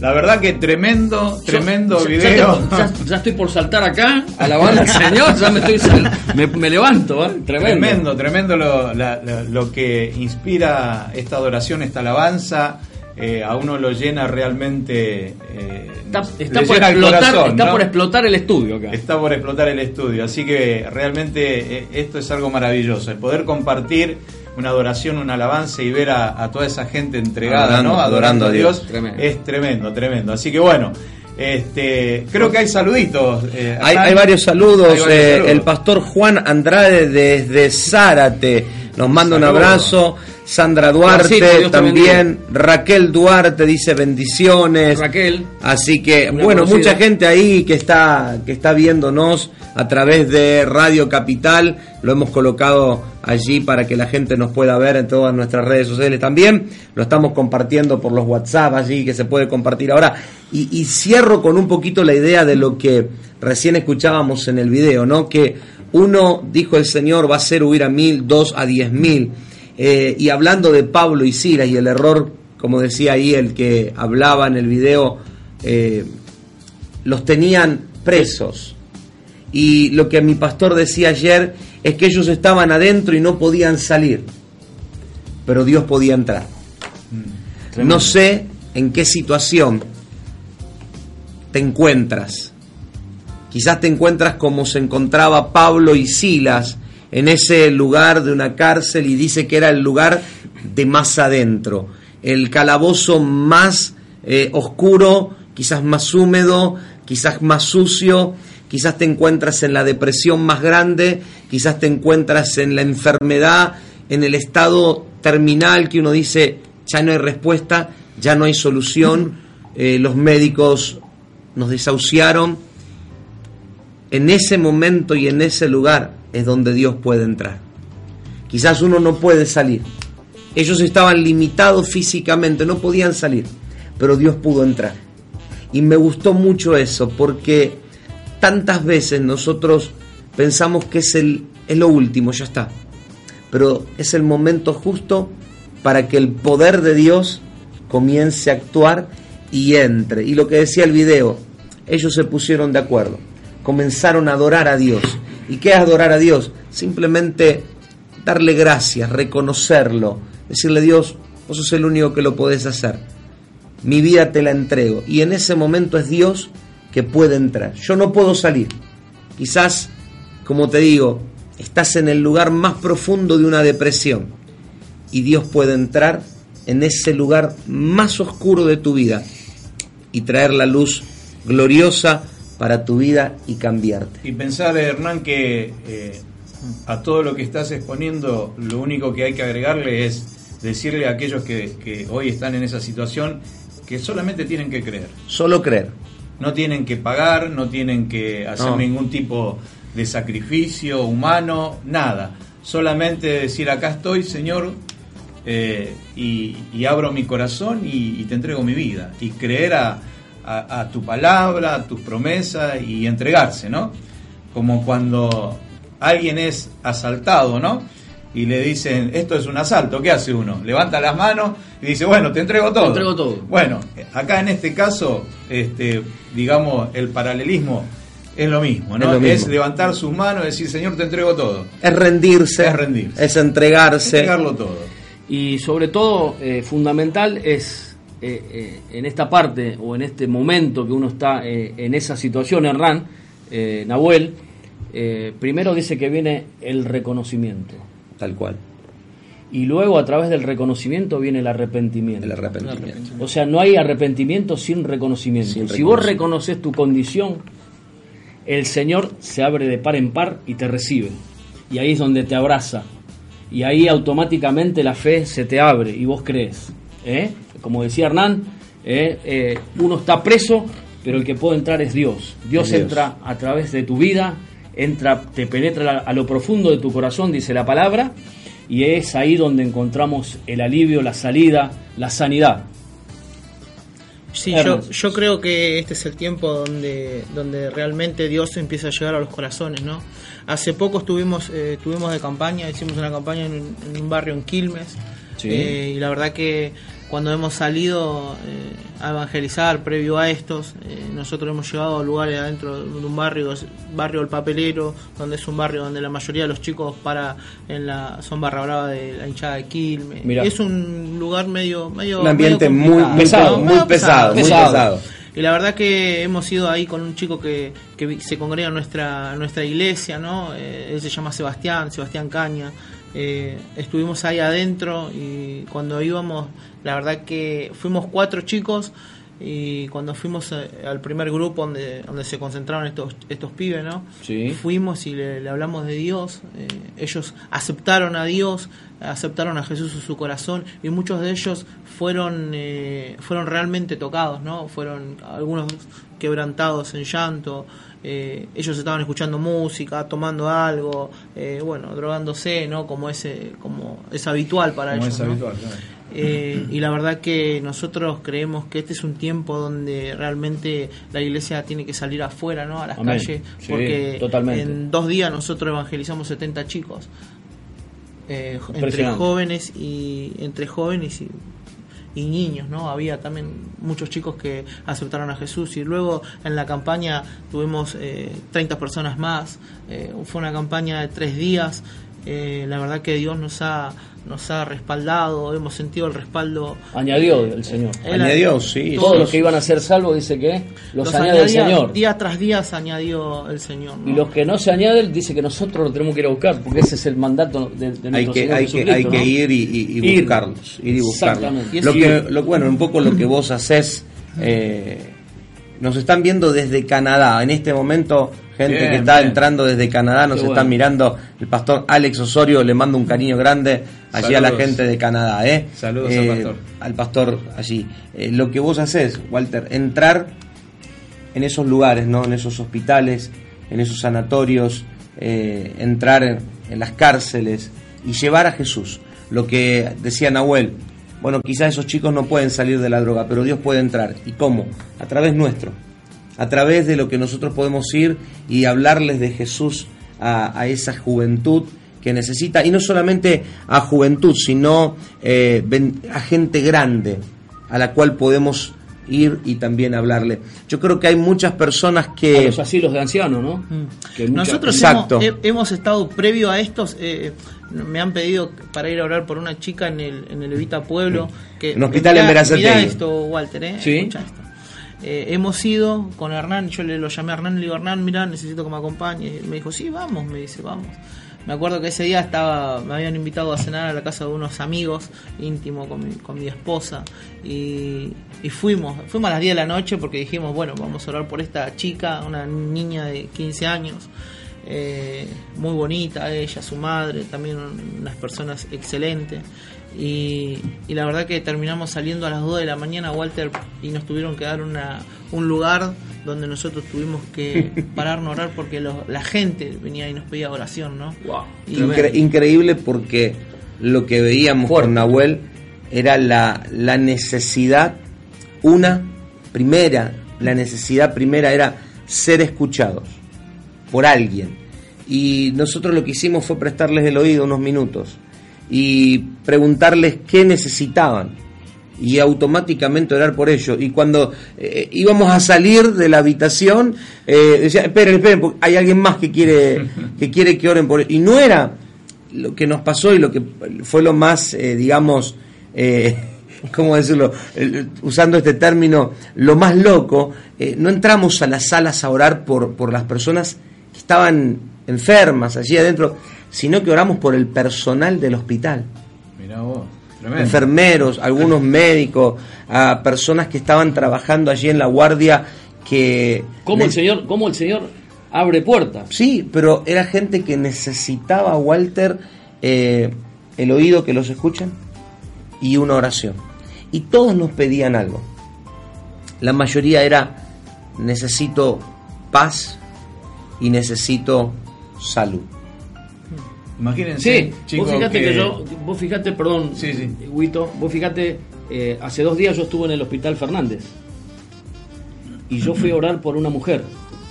la verdad que tremendo, tremendo video. Ya, ya estoy por saltar acá, alabando al (laughs) Señor, ya me, estoy sal- me, me levanto, ¿eh? tremendo. Tremendo, tremendo lo, la- lo que inspira esta adoración, esta alabanza. eh, a uno lo llena realmente. eh, Está, por llena explotar, corazón, está ¿no? por explotar el estudio acá. Está por explotar el estudio. Así que realmente esto es algo maravilloso. El poder compartir una adoración, una alabanza y ver a, a toda esa gente entregada, Adorando- ¿no? adorando a Dios. Tremendo. Es tremendo, tremendo. Así que bueno. Este, creo que hay saluditos. eh, Hay, varios saludos. Hay varios eh, saludos. El pastor Juan Andrade desde Zárate nos manda un abrazo. Sandra Duarte también. Raquel Duarte dice bendiciones. Raquel. Así que, bueno, conocida. mucha gente ahí que está, que está viéndonos a través de Radio Capital. Lo hemos colocado allí para que la gente nos pueda ver en todas nuestras redes sociales también. Lo estamos compartiendo por los WhatsApp allí que se puede compartir ahora. Y, y cierro con un poquito la idea de lo que recién escuchábamos en el video, ¿no? Que uno, dijo el Señor, va a hacer huir a mil, dos a diez mil. Eh, y hablando de Pablo y Silas y el error, como decía ahí el que hablaba en el video, eh, los tenían presos. Y lo que mi pastor decía ayer es que ellos estaban adentro y no podían salir, pero Dios podía entrar. No sé en qué situación te encuentras. Quizás te encuentras como se encontraba Pablo y Silas en ese lugar de una cárcel y dice que era el lugar de más adentro, el calabozo más eh, oscuro, quizás más húmedo, quizás más sucio, quizás te encuentras en la depresión más grande, quizás te encuentras en la enfermedad, en el estado terminal que uno dice, ya no hay respuesta, ya no hay solución, (laughs) eh, los médicos nos desahuciaron. En ese momento y en ese lugar es donde Dios puede entrar. Quizás uno no puede salir. Ellos estaban limitados físicamente, no podían salir. pero Dios pudo entrar. Y me gustó mucho eso, porque tantas veces nosotros pensamos que es, el, es lo último, ya está. Pero es el momento justo para que el poder de Dios comience a actuar y entre. Y lo que decía el video, ellos se pusieron de acuerdo, comenzaron a adorar a Dios. ¿Y qué es adorar a Dios? Simplemente darle gracias, reconocerlo, decirle Dios, vos sos el único que lo podés hacer. Mi vida te la entrego. Y en ese momento es Dios que puede entrar. Yo no puedo salir. Quizás, como te digo, estás en el lugar más profundo de una depresión. Y Dios puede entrar en ese lugar más oscuro de tu vida y traer la luz gloriosa para tu vida y cambiarte. Y pensar, Hernán, que eh, a todo lo que estás exponiendo, lo único que hay que agregarle es decirle a aquellos que, que hoy están en esa situación que solamente tienen que creer. Solo creer. No tienen que pagar, no tienen que hacer No. ningún tipo de sacrificio humano, nada. Solamente decir, acá estoy, Señor, eh, y, y abro mi corazón y, y te entrego mi vida. Y creer a, a- a tu palabra, a tus promesas y entregarse, ¿no? Como cuando alguien es asaltado, ¿no? Y le dicen, esto es un asalto, ¿qué hace uno? Levanta las manos y dice, bueno, te entrego todo. Te entrego todo. Bueno, acá en este caso, este, digamos, el paralelismo es lo mismo, ¿no? Es lo mismo. levantar sus manos y decir, Señor, te entrego todo. Es rendirse, Es rendirse. es entregarse. Entregarlo todo. Y sobre todo, eh, fundamental es eh, eh, en esta parte o en este momento que uno está eh, en esa situación, Hernán, eh, Nahuel, eh, primero dice que viene el reconocimiento. Tal cual, Y luego a través del reconocimiento viene el arrepentimiento. el arrepentimiento. O sea, no hay arrepentimiento sin reconocimiento. Sin si vos reconoces tu condición, el Señor se abre de par en par y te recibe. Y ahí es donde te abraza. Y ahí automáticamente la fe se te abre y vos crees. ¿Eh? Como decía Hernán, ¿eh? Eh, uno está preso, pero el que puede entrar es Dios. Dios entra a través de tu vida, entra, te penetra a lo profundo de tu corazón, dice la palabra, y es ahí donde encontramos el alivio, la salida, la sanidad. Sí, yo, creo que este es el tiempo donde, donde realmente Dios empieza a llegar a los corazones, ¿no? Hace poco estuvimos, eh, estuvimos de campaña, hicimos una campaña en un, en un barrio en Quilmes, Sí. eh, y la verdad que cuando hemos salido eh, a evangelizar previo a estos, eh, nosotros hemos llevado a lugares adentro de un barrio, barrio El Papelero, donde es un barrio donde la mayoría de los chicos para en la son barra brava de la hinchada de Quilmes. Mirá. Es un lugar medio, medio Un ambiente medio muy, Pesado. muy pesado, muy Pesado. Y la verdad que hemos ido ahí con un chico que, que vi- se congrega en nuestra, nuestra iglesia, ¿no? Eh, él se llama Sebastián, Sebastián Caña. Eh, estuvimos ahí adentro y cuando íbamos, la verdad que fuimos cuatro chicos y cuando fuimos eh, al primer grupo donde, donde se concentraron estos, estos pibes, ¿no? Sí. Fuimos y le, le hablamos de Dios, eh, ellos aceptaron a Dios, aceptaron a Jesús en su corazón y muchos de ellos fueron, eh, fueron realmente tocados, ¿no? Fueron algunos quebrantados en llanto, eh, ellos estaban escuchando música, tomando algo, eh, bueno, drogándose, ¿no? Como, ese, como es habitual para Como ellos. es ¿no? habitual, claro. Eh, y la verdad que nosotros creemos que este es un tiempo donde realmente la iglesia tiene que salir afuera, ¿no? A las Amén. calles, Sí, porque totalmente. en dos días nosotros evangelizamos 70 chicos. Eh, entre jóvenes y entre jóvenes y, y niños, ¿no? Había también muchos chicos que aceptaron a Jesús y luego en la campaña tuvimos eh, 30 personas más. Eh, fue una campaña de tres días. Eh, la verdad que Dios nos ha nos ha respaldado, hemos sentido el respaldo. Añadió el Señor. Él- Añadió, sí. Todos todos los que iban a ser salvos, dice que los, los añade el Señor. Día tras día se añadió el Señor. ¿no? Y los que no se añaden, dice que nosotros lo tenemos que ir a buscar, porque ese es el mandato de, de Hay nuestro que, Señor hay que, hay que ir y, y- y Ir. buscarlos. Ir y buscarlos. Exactamente. Lo Y que, lo, bueno, un poco lo que vos haces. eh, nos están viendo desde Canadá. En este momento, gente Bien, que está bien. entrando desde Canadá nos Qué están bueno. mirando. El pastor Alex Osorio le mando un cariño grande allí a la gente de Canadá. ¿eh? Saludos al Eh, pastor. Al pastor allí. Eh, lo que vos haces, Walter, entrar en esos lugares, ¿no? En esos hospitales, en esos sanatorios, eh, entrar en, en las cárceles y llevar a Jesús. Lo que decía Nahuel, bueno, quizás esos chicos no pueden salir de la droga, pero Dios puede entrar. ¿Y cómo? A través nuestro, a través de lo que nosotros podemos ir y hablarles de Jesús a, a esa juventud que necesita, y no solamente a juventud, sino eh, ven- a gente grande a la cual podemos ir y también hablarle. Yo creo que hay muchas personas A que... los asilos de ancianos, ¿no? Que mucha- Nosotros Exacto. hemos, he- hemos estado previo a estos, eh, me han pedido para ir a orar por una chica en el, en el Evita Pueblo. Que, Un hospital en mirá- Verazategui. mirá esto, Walter, eh, Sí. escucha esto. Eh, hemos ido con Hernán, yo le lo llamé a Hernán le digo, Hernán, mira, necesito que me acompañe. Me dijo, sí, vamos, me dice, vamos. Me acuerdo que ese día estaba, me habían invitado a cenar a la casa de unos amigos íntimo con mi, esposa y, y fuimos, fuimos a las 10 de la noche porque dijimos, bueno, vamos a orar por esta chica, una niña de 15 años, eh, muy bonita ella, su madre, también unas personas excelentes. Y, y la verdad que terminamos saliendo a las 2 de la mañana, Walter, y nos tuvieron que dar una, un lugar donde nosotros tuvimos que (laughs) pararnos a orar porque lo- la gente venía y nos pedía oración, ¿no? Wow, Y Incre- increíble porque lo que veíamos con Nahuel era la, la necesidad, una primera, la necesidad primera era ser escuchados por alguien. Y nosotros lo que hicimos fue prestarles el oído unos minutos y preguntarles qué necesitaban y automáticamente orar por ellos. Y cuando eh, íbamos a salir de la habitación, eh, decía, esperen, esperen, porque hay alguien más que quiere (laughs) que quiere que oren por él. Y no era lo que nos pasó y lo que fue lo más, eh, digamos, eh, (laughs) ¿cómo decirlo? Usando este término, lo más loco, no entramos a las salas a orar por, por las personas que estaban enfermas allí adentro, sino que oramos por el personal del hospital Mirá vos, tremendo. enfermeros, algunos médicos, a personas que estaban trabajando allí en la guardia que ¿Cómo el Señor, cómo el Señor abre puertas? sí, pero era gente que necesitaba Walter eh, el oído que los escuchan y una oración. Y todos nos pedían algo. La mayoría era necesito paz y necesito salud. Imagínense, Sí, chicos, vos fíjate que... que yo, vos fíjate, perdón, Sí, sí. Huito, vos fíjate, eh, hace dos días yo estuve en el Hospital Fernández y yo fui a orar por una mujer.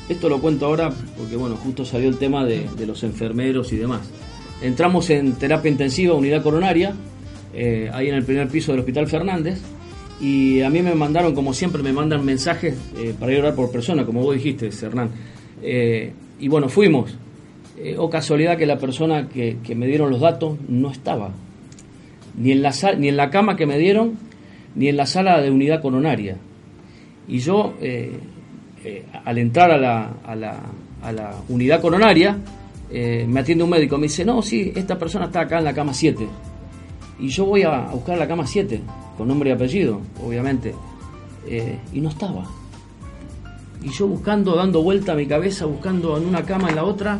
Esto lo cuento ahora porque, bueno, justo salió el tema de, de los enfermeros y demás. Entramos en terapia intensiva, unidad coronaria, eh, ahí en el primer piso del Hospital Fernández, y a mí me mandaron, como siempre, me mandan mensajes eh, para ir a orar por persona, como vos dijiste, Hernán. Y bueno, fuimos. Eh, o casualidad que la persona que, me dieron los datos no estaba. Ni en, la sal- ni en la cama que me dieron, ni en la sala de unidad coronaria. Y yo, eh, eh, al entrar a la, a la, a la unidad coronaria, me atiende un médico, me dice, no, sí, esta persona está acá en la cama 7. Y yo voy a, a buscar la cama 7, con nombre y apellido, obviamente. Y no estaba. Y yo buscando, dando vuelta a mi cabeza, buscando en una cama, en la otra,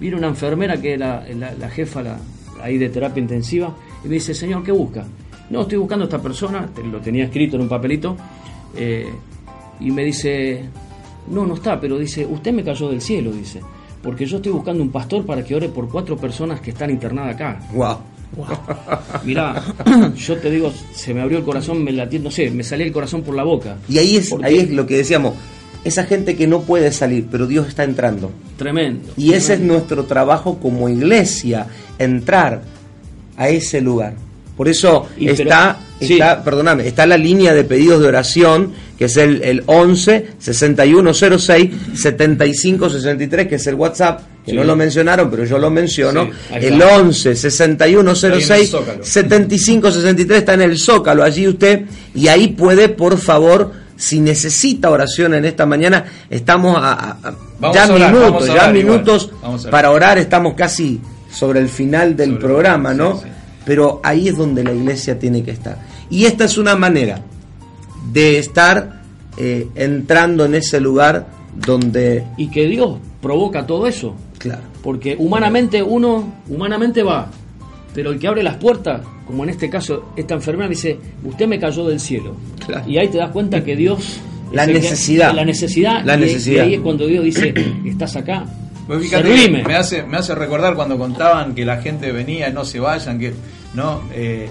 vino una enfermera que era la, la jefa la, ahí de terapia intensiva, y me dice, señor, ¿qué busca? No, estoy buscando a esta persona, lo tenía escrito en un papelito, eh, y me dice, no, no está, pero dice, usted me cayó del cielo, dice, porque yo estoy buscando un pastor para que ore por cuatro personas que están internadas acá. Wow. Mirá, (laughs) yo te digo, se me abrió el corazón, me latí, no sé, me salía el corazón por la boca. Y ahí es, Porque- ahí es lo que decíamos, esa gente que no puede salir, pero Dios está entrando. Tremendo. Y ese es nuestro trabajo como iglesia, entrar a ese lugar. Por eso Y pero- está, sí. está, perdóname, está la línea de pedidos de oración, que es el, el 11 6106 7563, que es el WhatsApp, que Sí. no lo mencionaron, pero yo lo menciono. Sí, el está. 11 6106 Ahí en el Zócalo. 7563 está en el Zócalo, allí usted, y ahí puede, por favor, si necesita oración en esta mañana, estamos a, a- a- Vamos ya a orar, minutos, vamos a ya orar minutos Vamos a orar. para orar, estamos casi sobre el final del Sobre- programa, ¿no? sí. Pero ahí es donde la iglesia tiene que estar. Y esta es una manera de estar eh, entrando en ese lugar donde, Y que Dios provoca todo eso. claro, Porque humanamente uno, humanamente va, pero el que abre las puertas, como en este caso esta enfermera dice, usted me cayó del cielo. Claro. Y ahí te das cuenta que Dios... La que- necesidad. la necesidad. La y- necesidad. Y ahí es cuando Dios dice, estás acá. Fíjate que me hace, me hace recordar cuando contaban que la gente venía, no se vayan, que no, eh,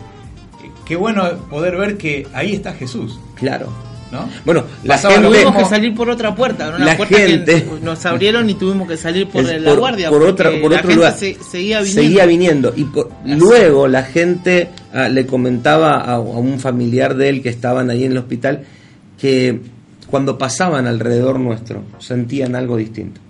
qué bueno poder ver que ahí está Jesús, Claro. ¿No? Bueno, la Pasaba gente, Tuvimos que salir por otra puerta, una La puerta gente- que nos abrieron y tuvimos que salir por la por- guardia. por otra- por la otro gente lugar. se- seguía viniendo. seguía viniendo y por- luego la gente ah, le comentaba a, a un familiar de él que estaban ahí en el hospital que cuando pasaban alrededor nuestro sentían algo distinto.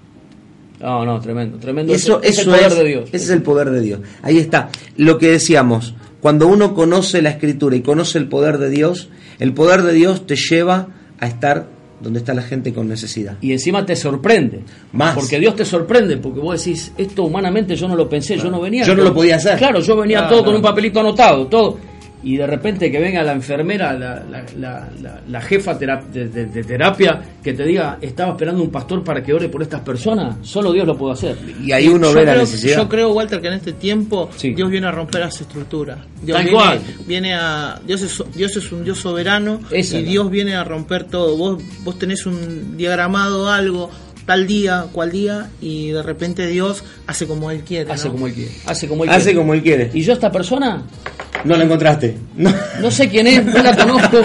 No, no, tremendo, tremendo. Eso, es, eso el poder es- de Dios. Ese es el poder de Dios. Ahí está. Lo que decíamos, cuando uno conoce la escritura y conoce el poder de Dios, el poder de Dios te lleva a estar donde está la gente con necesidad. Y encima te sorprende. Más. Porque Dios te sorprende, porque vos decís, esto humanamente yo no lo pensé, yo no venía. Yo no lo podía hacer. Claro, yo venía Claro. todo con un papelito anotado, todo. Y de repente que venga la enfermera, la, la, la- la- la jefa de, de- de terapia, que te diga, estaba esperando un pastor para que ore por estas personas, solo Dios lo puede hacer. Y ahí uno yo ve la necesidad. Yo creo, Walter, que en este tiempo Sí. Dios viene a romper las estructuras. Dios Tal viene, cual. viene a Dios es, Dios es un Dios soberano Esa y Dios viene a romper todo. Vos vos tenés un diagramado algo tal día, cual día y de repente Dios hace como él quiere. Hace ¿no? como él quiere. Hace como él Hace quiere. como él quiere. Y yo esta persona, No la encontraste. No. no sé quién es, no la (laughs) conozco.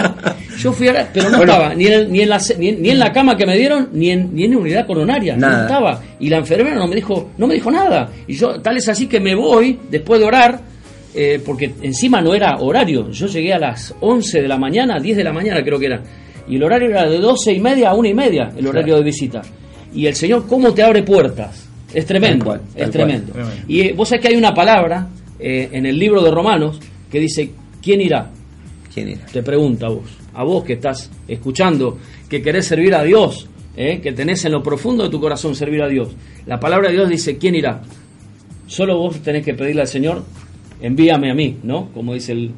Yo fui a, pero no Bueno. estaba ni en, ni, en la, ni, en, ni en la cama que me dieron, ni en, ni en unidad coronaria. No estaba. Y la enfermera no me dijo, no me dijo nada. Y yo, tal es así que me voy después de orar, eh, porque encima no era horario. Yo llegué a las 11 de la mañana, 10 de la mañana creo que era. Y el horario era de 12 y media a 1 y media, el horario de visita. Y el Señor, ¿cómo te abre puertas? Es tremendo, Tal cual, es tremendo. cual. Y eh, vos sabés que hay una palabra eh, en el libro de Romanos que dice, ¿quién irá? ¿Quién era? te pregunta a vos, a vos que estás escuchando, que querés servir a Dios, ¿eh? que tenés en lo profundo de tu corazón servir a Dios. La palabra de Dios dice, ¿quién irá? Solo vos tenés que pedirle al Señor, envíame a mí, ¿no? Como dice el,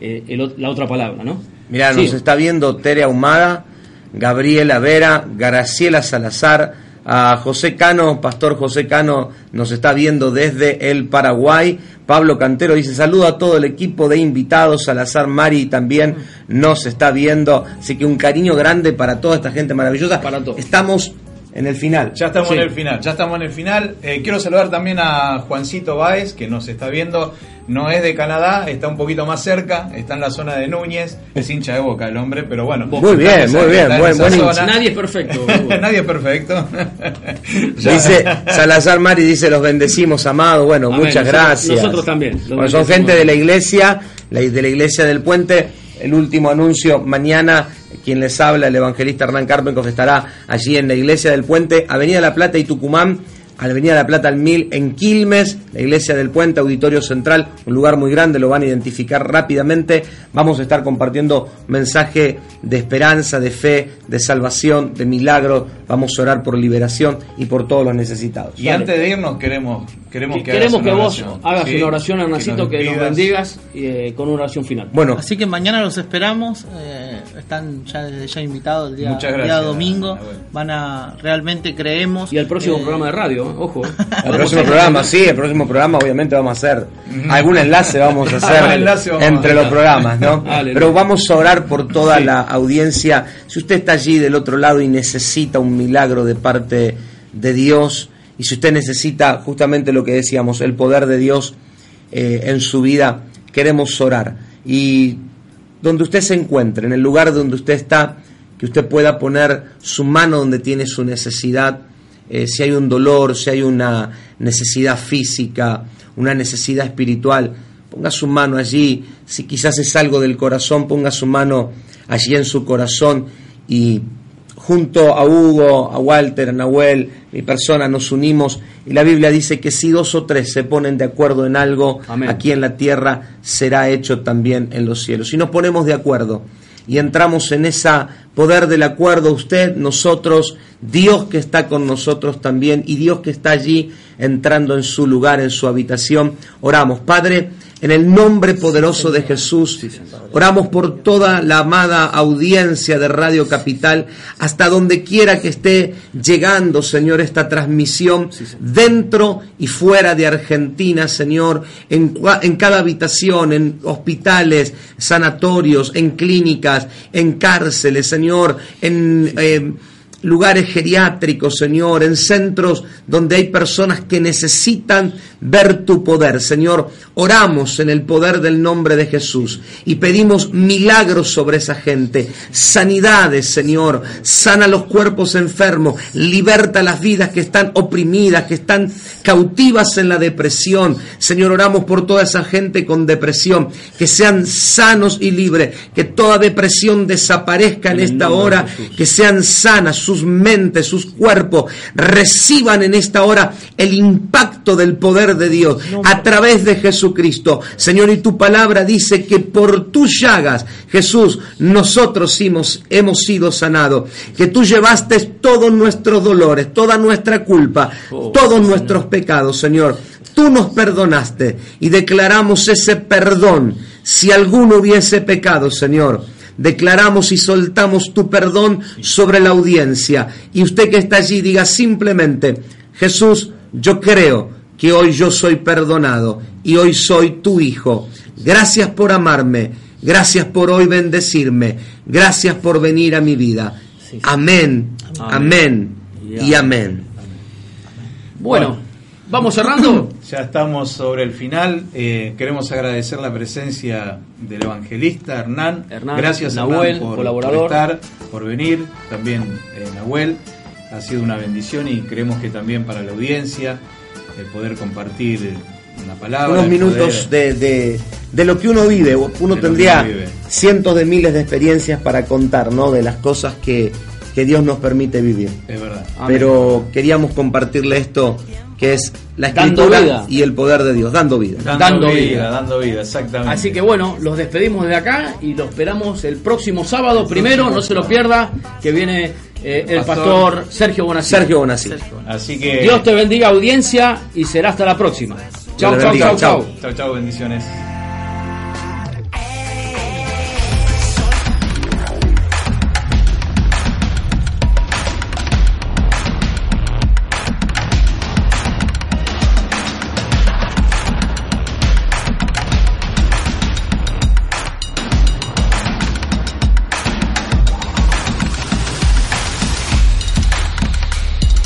eh, el la otra palabra, ¿no? Mirá, Sí. nos está viendo Tere Ahumada, Gabriela Vera, Graciela Salazar, a José Cano, Pastor José Cano nos está viendo desde el Paraguay. Pablo Cantero dice saludo a todo el equipo de invitados, Salazar Mari también nos está viendo. Así que un cariño grande para toda esta gente maravillosa. Para todos. Estamos en el final. Ya estamos Sí. en el final, ya estamos en el final. Eh, quiero saludar también a Juancito Báez, que nos está viendo. No es de Canadá, está un poquito más cerca, está en la zona de Núñez. Es hincha de boca el hombre, pero bueno. Muy bien, muy bien, buen- hincha. Nadie es perfecto. (laughs) Nadie es perfecto. (laughs) Dice Salazar Mari, dice los bendecimos, amados. Bueno, Amén. muchas Nosotros- gracias. nosotros también, Bueno, son gente de la iglesia, de la iglesia del puente. El último anuncio, mañana quien les habla, el evangelista Hernán Carpenkov, estará allí en la iglesia del puente, Avenida La Plata y Tucumán. Avenida La Plata al Mil en Quilmes, la iglesia del puente, auditorio central, un lugar muy grande, lo van a identificar rápidamente. Vamos a estar compartiendo mensaje de esperanza, de fe, de salvación, de milagro. Vamos a orar por liberación y por todos los necesitados. Y antes de irnos queremos queremos que, Queremos hagas que una vos oración. hagas Sí, una oración, Hernancito, que nos, despidas. bendigas eh, con una oración final. Bueno, Así que mañana los esperamos, eh, están ya, ya invitados el día, Muchas domingo, van a, realmente creemos. Y el próximo eh, programa de radio, ¿eh? ojo. ¿eh? (laughs) El próximo programa, sí, el próximo programa obviamente vamos a hacer algún enlace vamos a (laughs) hacer enlace vamos entre los programas, ¿no? (laughs) Pero vamos a orar por toda la audiencia. Si usted está allí del otro lado y necesita un milagro de parte de Dios, y si usted necesita justamente lo que decíamos, el poder de Dios eh, en su vida, queremos orar. Y donde usted se encuentre, en el lugar donde usted está, que usted pueda poner su mano donde tiene su necesidad, eh, si hay un dolor, si hay una necesidad física, una necesidad espiritual, ponga su mano allí, si quizás es algo del corazón, ponga su mano allí en su corazón y junto a Hugo, a Walter, a Nahuel, mi persona, nos unimos y la Biblia dice que si dos o tres se ponen de acuerdo en algo, Amén. aquí en la tierra será hecho también en los cielos. Si nos ponemos de acuerdo y entramos en ese poder del acuerdo, usted, nosotros, Dios que está con nosotros también y Dios que está allí entrando en su lugar, en su habitación, oramos. Padre, en el nombre poderoso de Jesús, oramos por toda la amada audiencia de Radio Capital, hasta donde quiera que esté llegando, Señor, esta transmisión, dentro y fuera de Argentina, Señor, en, en cada habitación, en hospitales, sanatorios, en clínicas, en cárceles, Señor, en... eh, lugares geriátricos, Señor, en centros donde hay personas que necesitan ver tu poder. Señor, oramos en el poder del nombre de Jesús y pedimos milagros sobre esa gente, sanidades, Señor, sana los cuerpos enfermos, liberta las vidas que están oprimidas, que están cautivas en la depresión. Señor, oramos por toda esa gente con depresión, que sean sanos y libres, que toda depresión desaparezca en, esta de hora, que sean sanas sus mentes, sus cuerpos, reciban en esta hora el impacto del poder de Dios a través de Jesucristo. Señor, y tu palabra dice que por tus llagas, Jesús, nosotros hemos, hemos sido sanados, que tú llevaste todos nuestros dolores, toda nuestra culpa, Oh, todos Señor. nuestros pecados, Señor. Tú nos perdonaste y declaramos ese perdón. Si alguno hubiese pecado, Señor, declaramos y soltamos tu perdón sobre la audiencia. Y usted que está allí diga simplemente, Jesús, yo creo que hoy yo soy perdonado y hoy soy tu hijo. Gracias por amarme, gracias por hoy bendecirme, gracias por venir a mi vida. Amén, amén Y amén. Bueno, Bueno. Vamos cerrando. (clears throat) Ya estamos sobre el final. Eh, queremos agradecer la presencia del evangelista Hernán. Hernán, Gracias Nahuel, Hernán por, colaborador. por estar, por venir. También eh, Nahuel. Ha sido una bendición y creemos que también para la audiencia el poder compartir una palabra. unos minutos poder- de, de- de lo que uno vive. Uno De tendría uno vive. cientos de miles de experiencias para contar, ¿no? De las cosas que, que Dios nos permite vivir. Es verdad. Amén. Pero queríamos compartirle esto, que es la Dando escritura vida. y el poder de Dios, dando vida. Dando, Dando vida, vida. dando vida, exactamente. Así que bueno, los despedimos de acá y los esperamos el próximo sábado. Primero, no se lo pierda, que viene eh, el Pastor pastor Sergio Bonacini. Sergio Bonacci. Así que. Dios te bendiga audiencia y será hasta la próxima. Chau, le chau, bendiga. chau, Chau. chau. Chao, chao, bendiciones.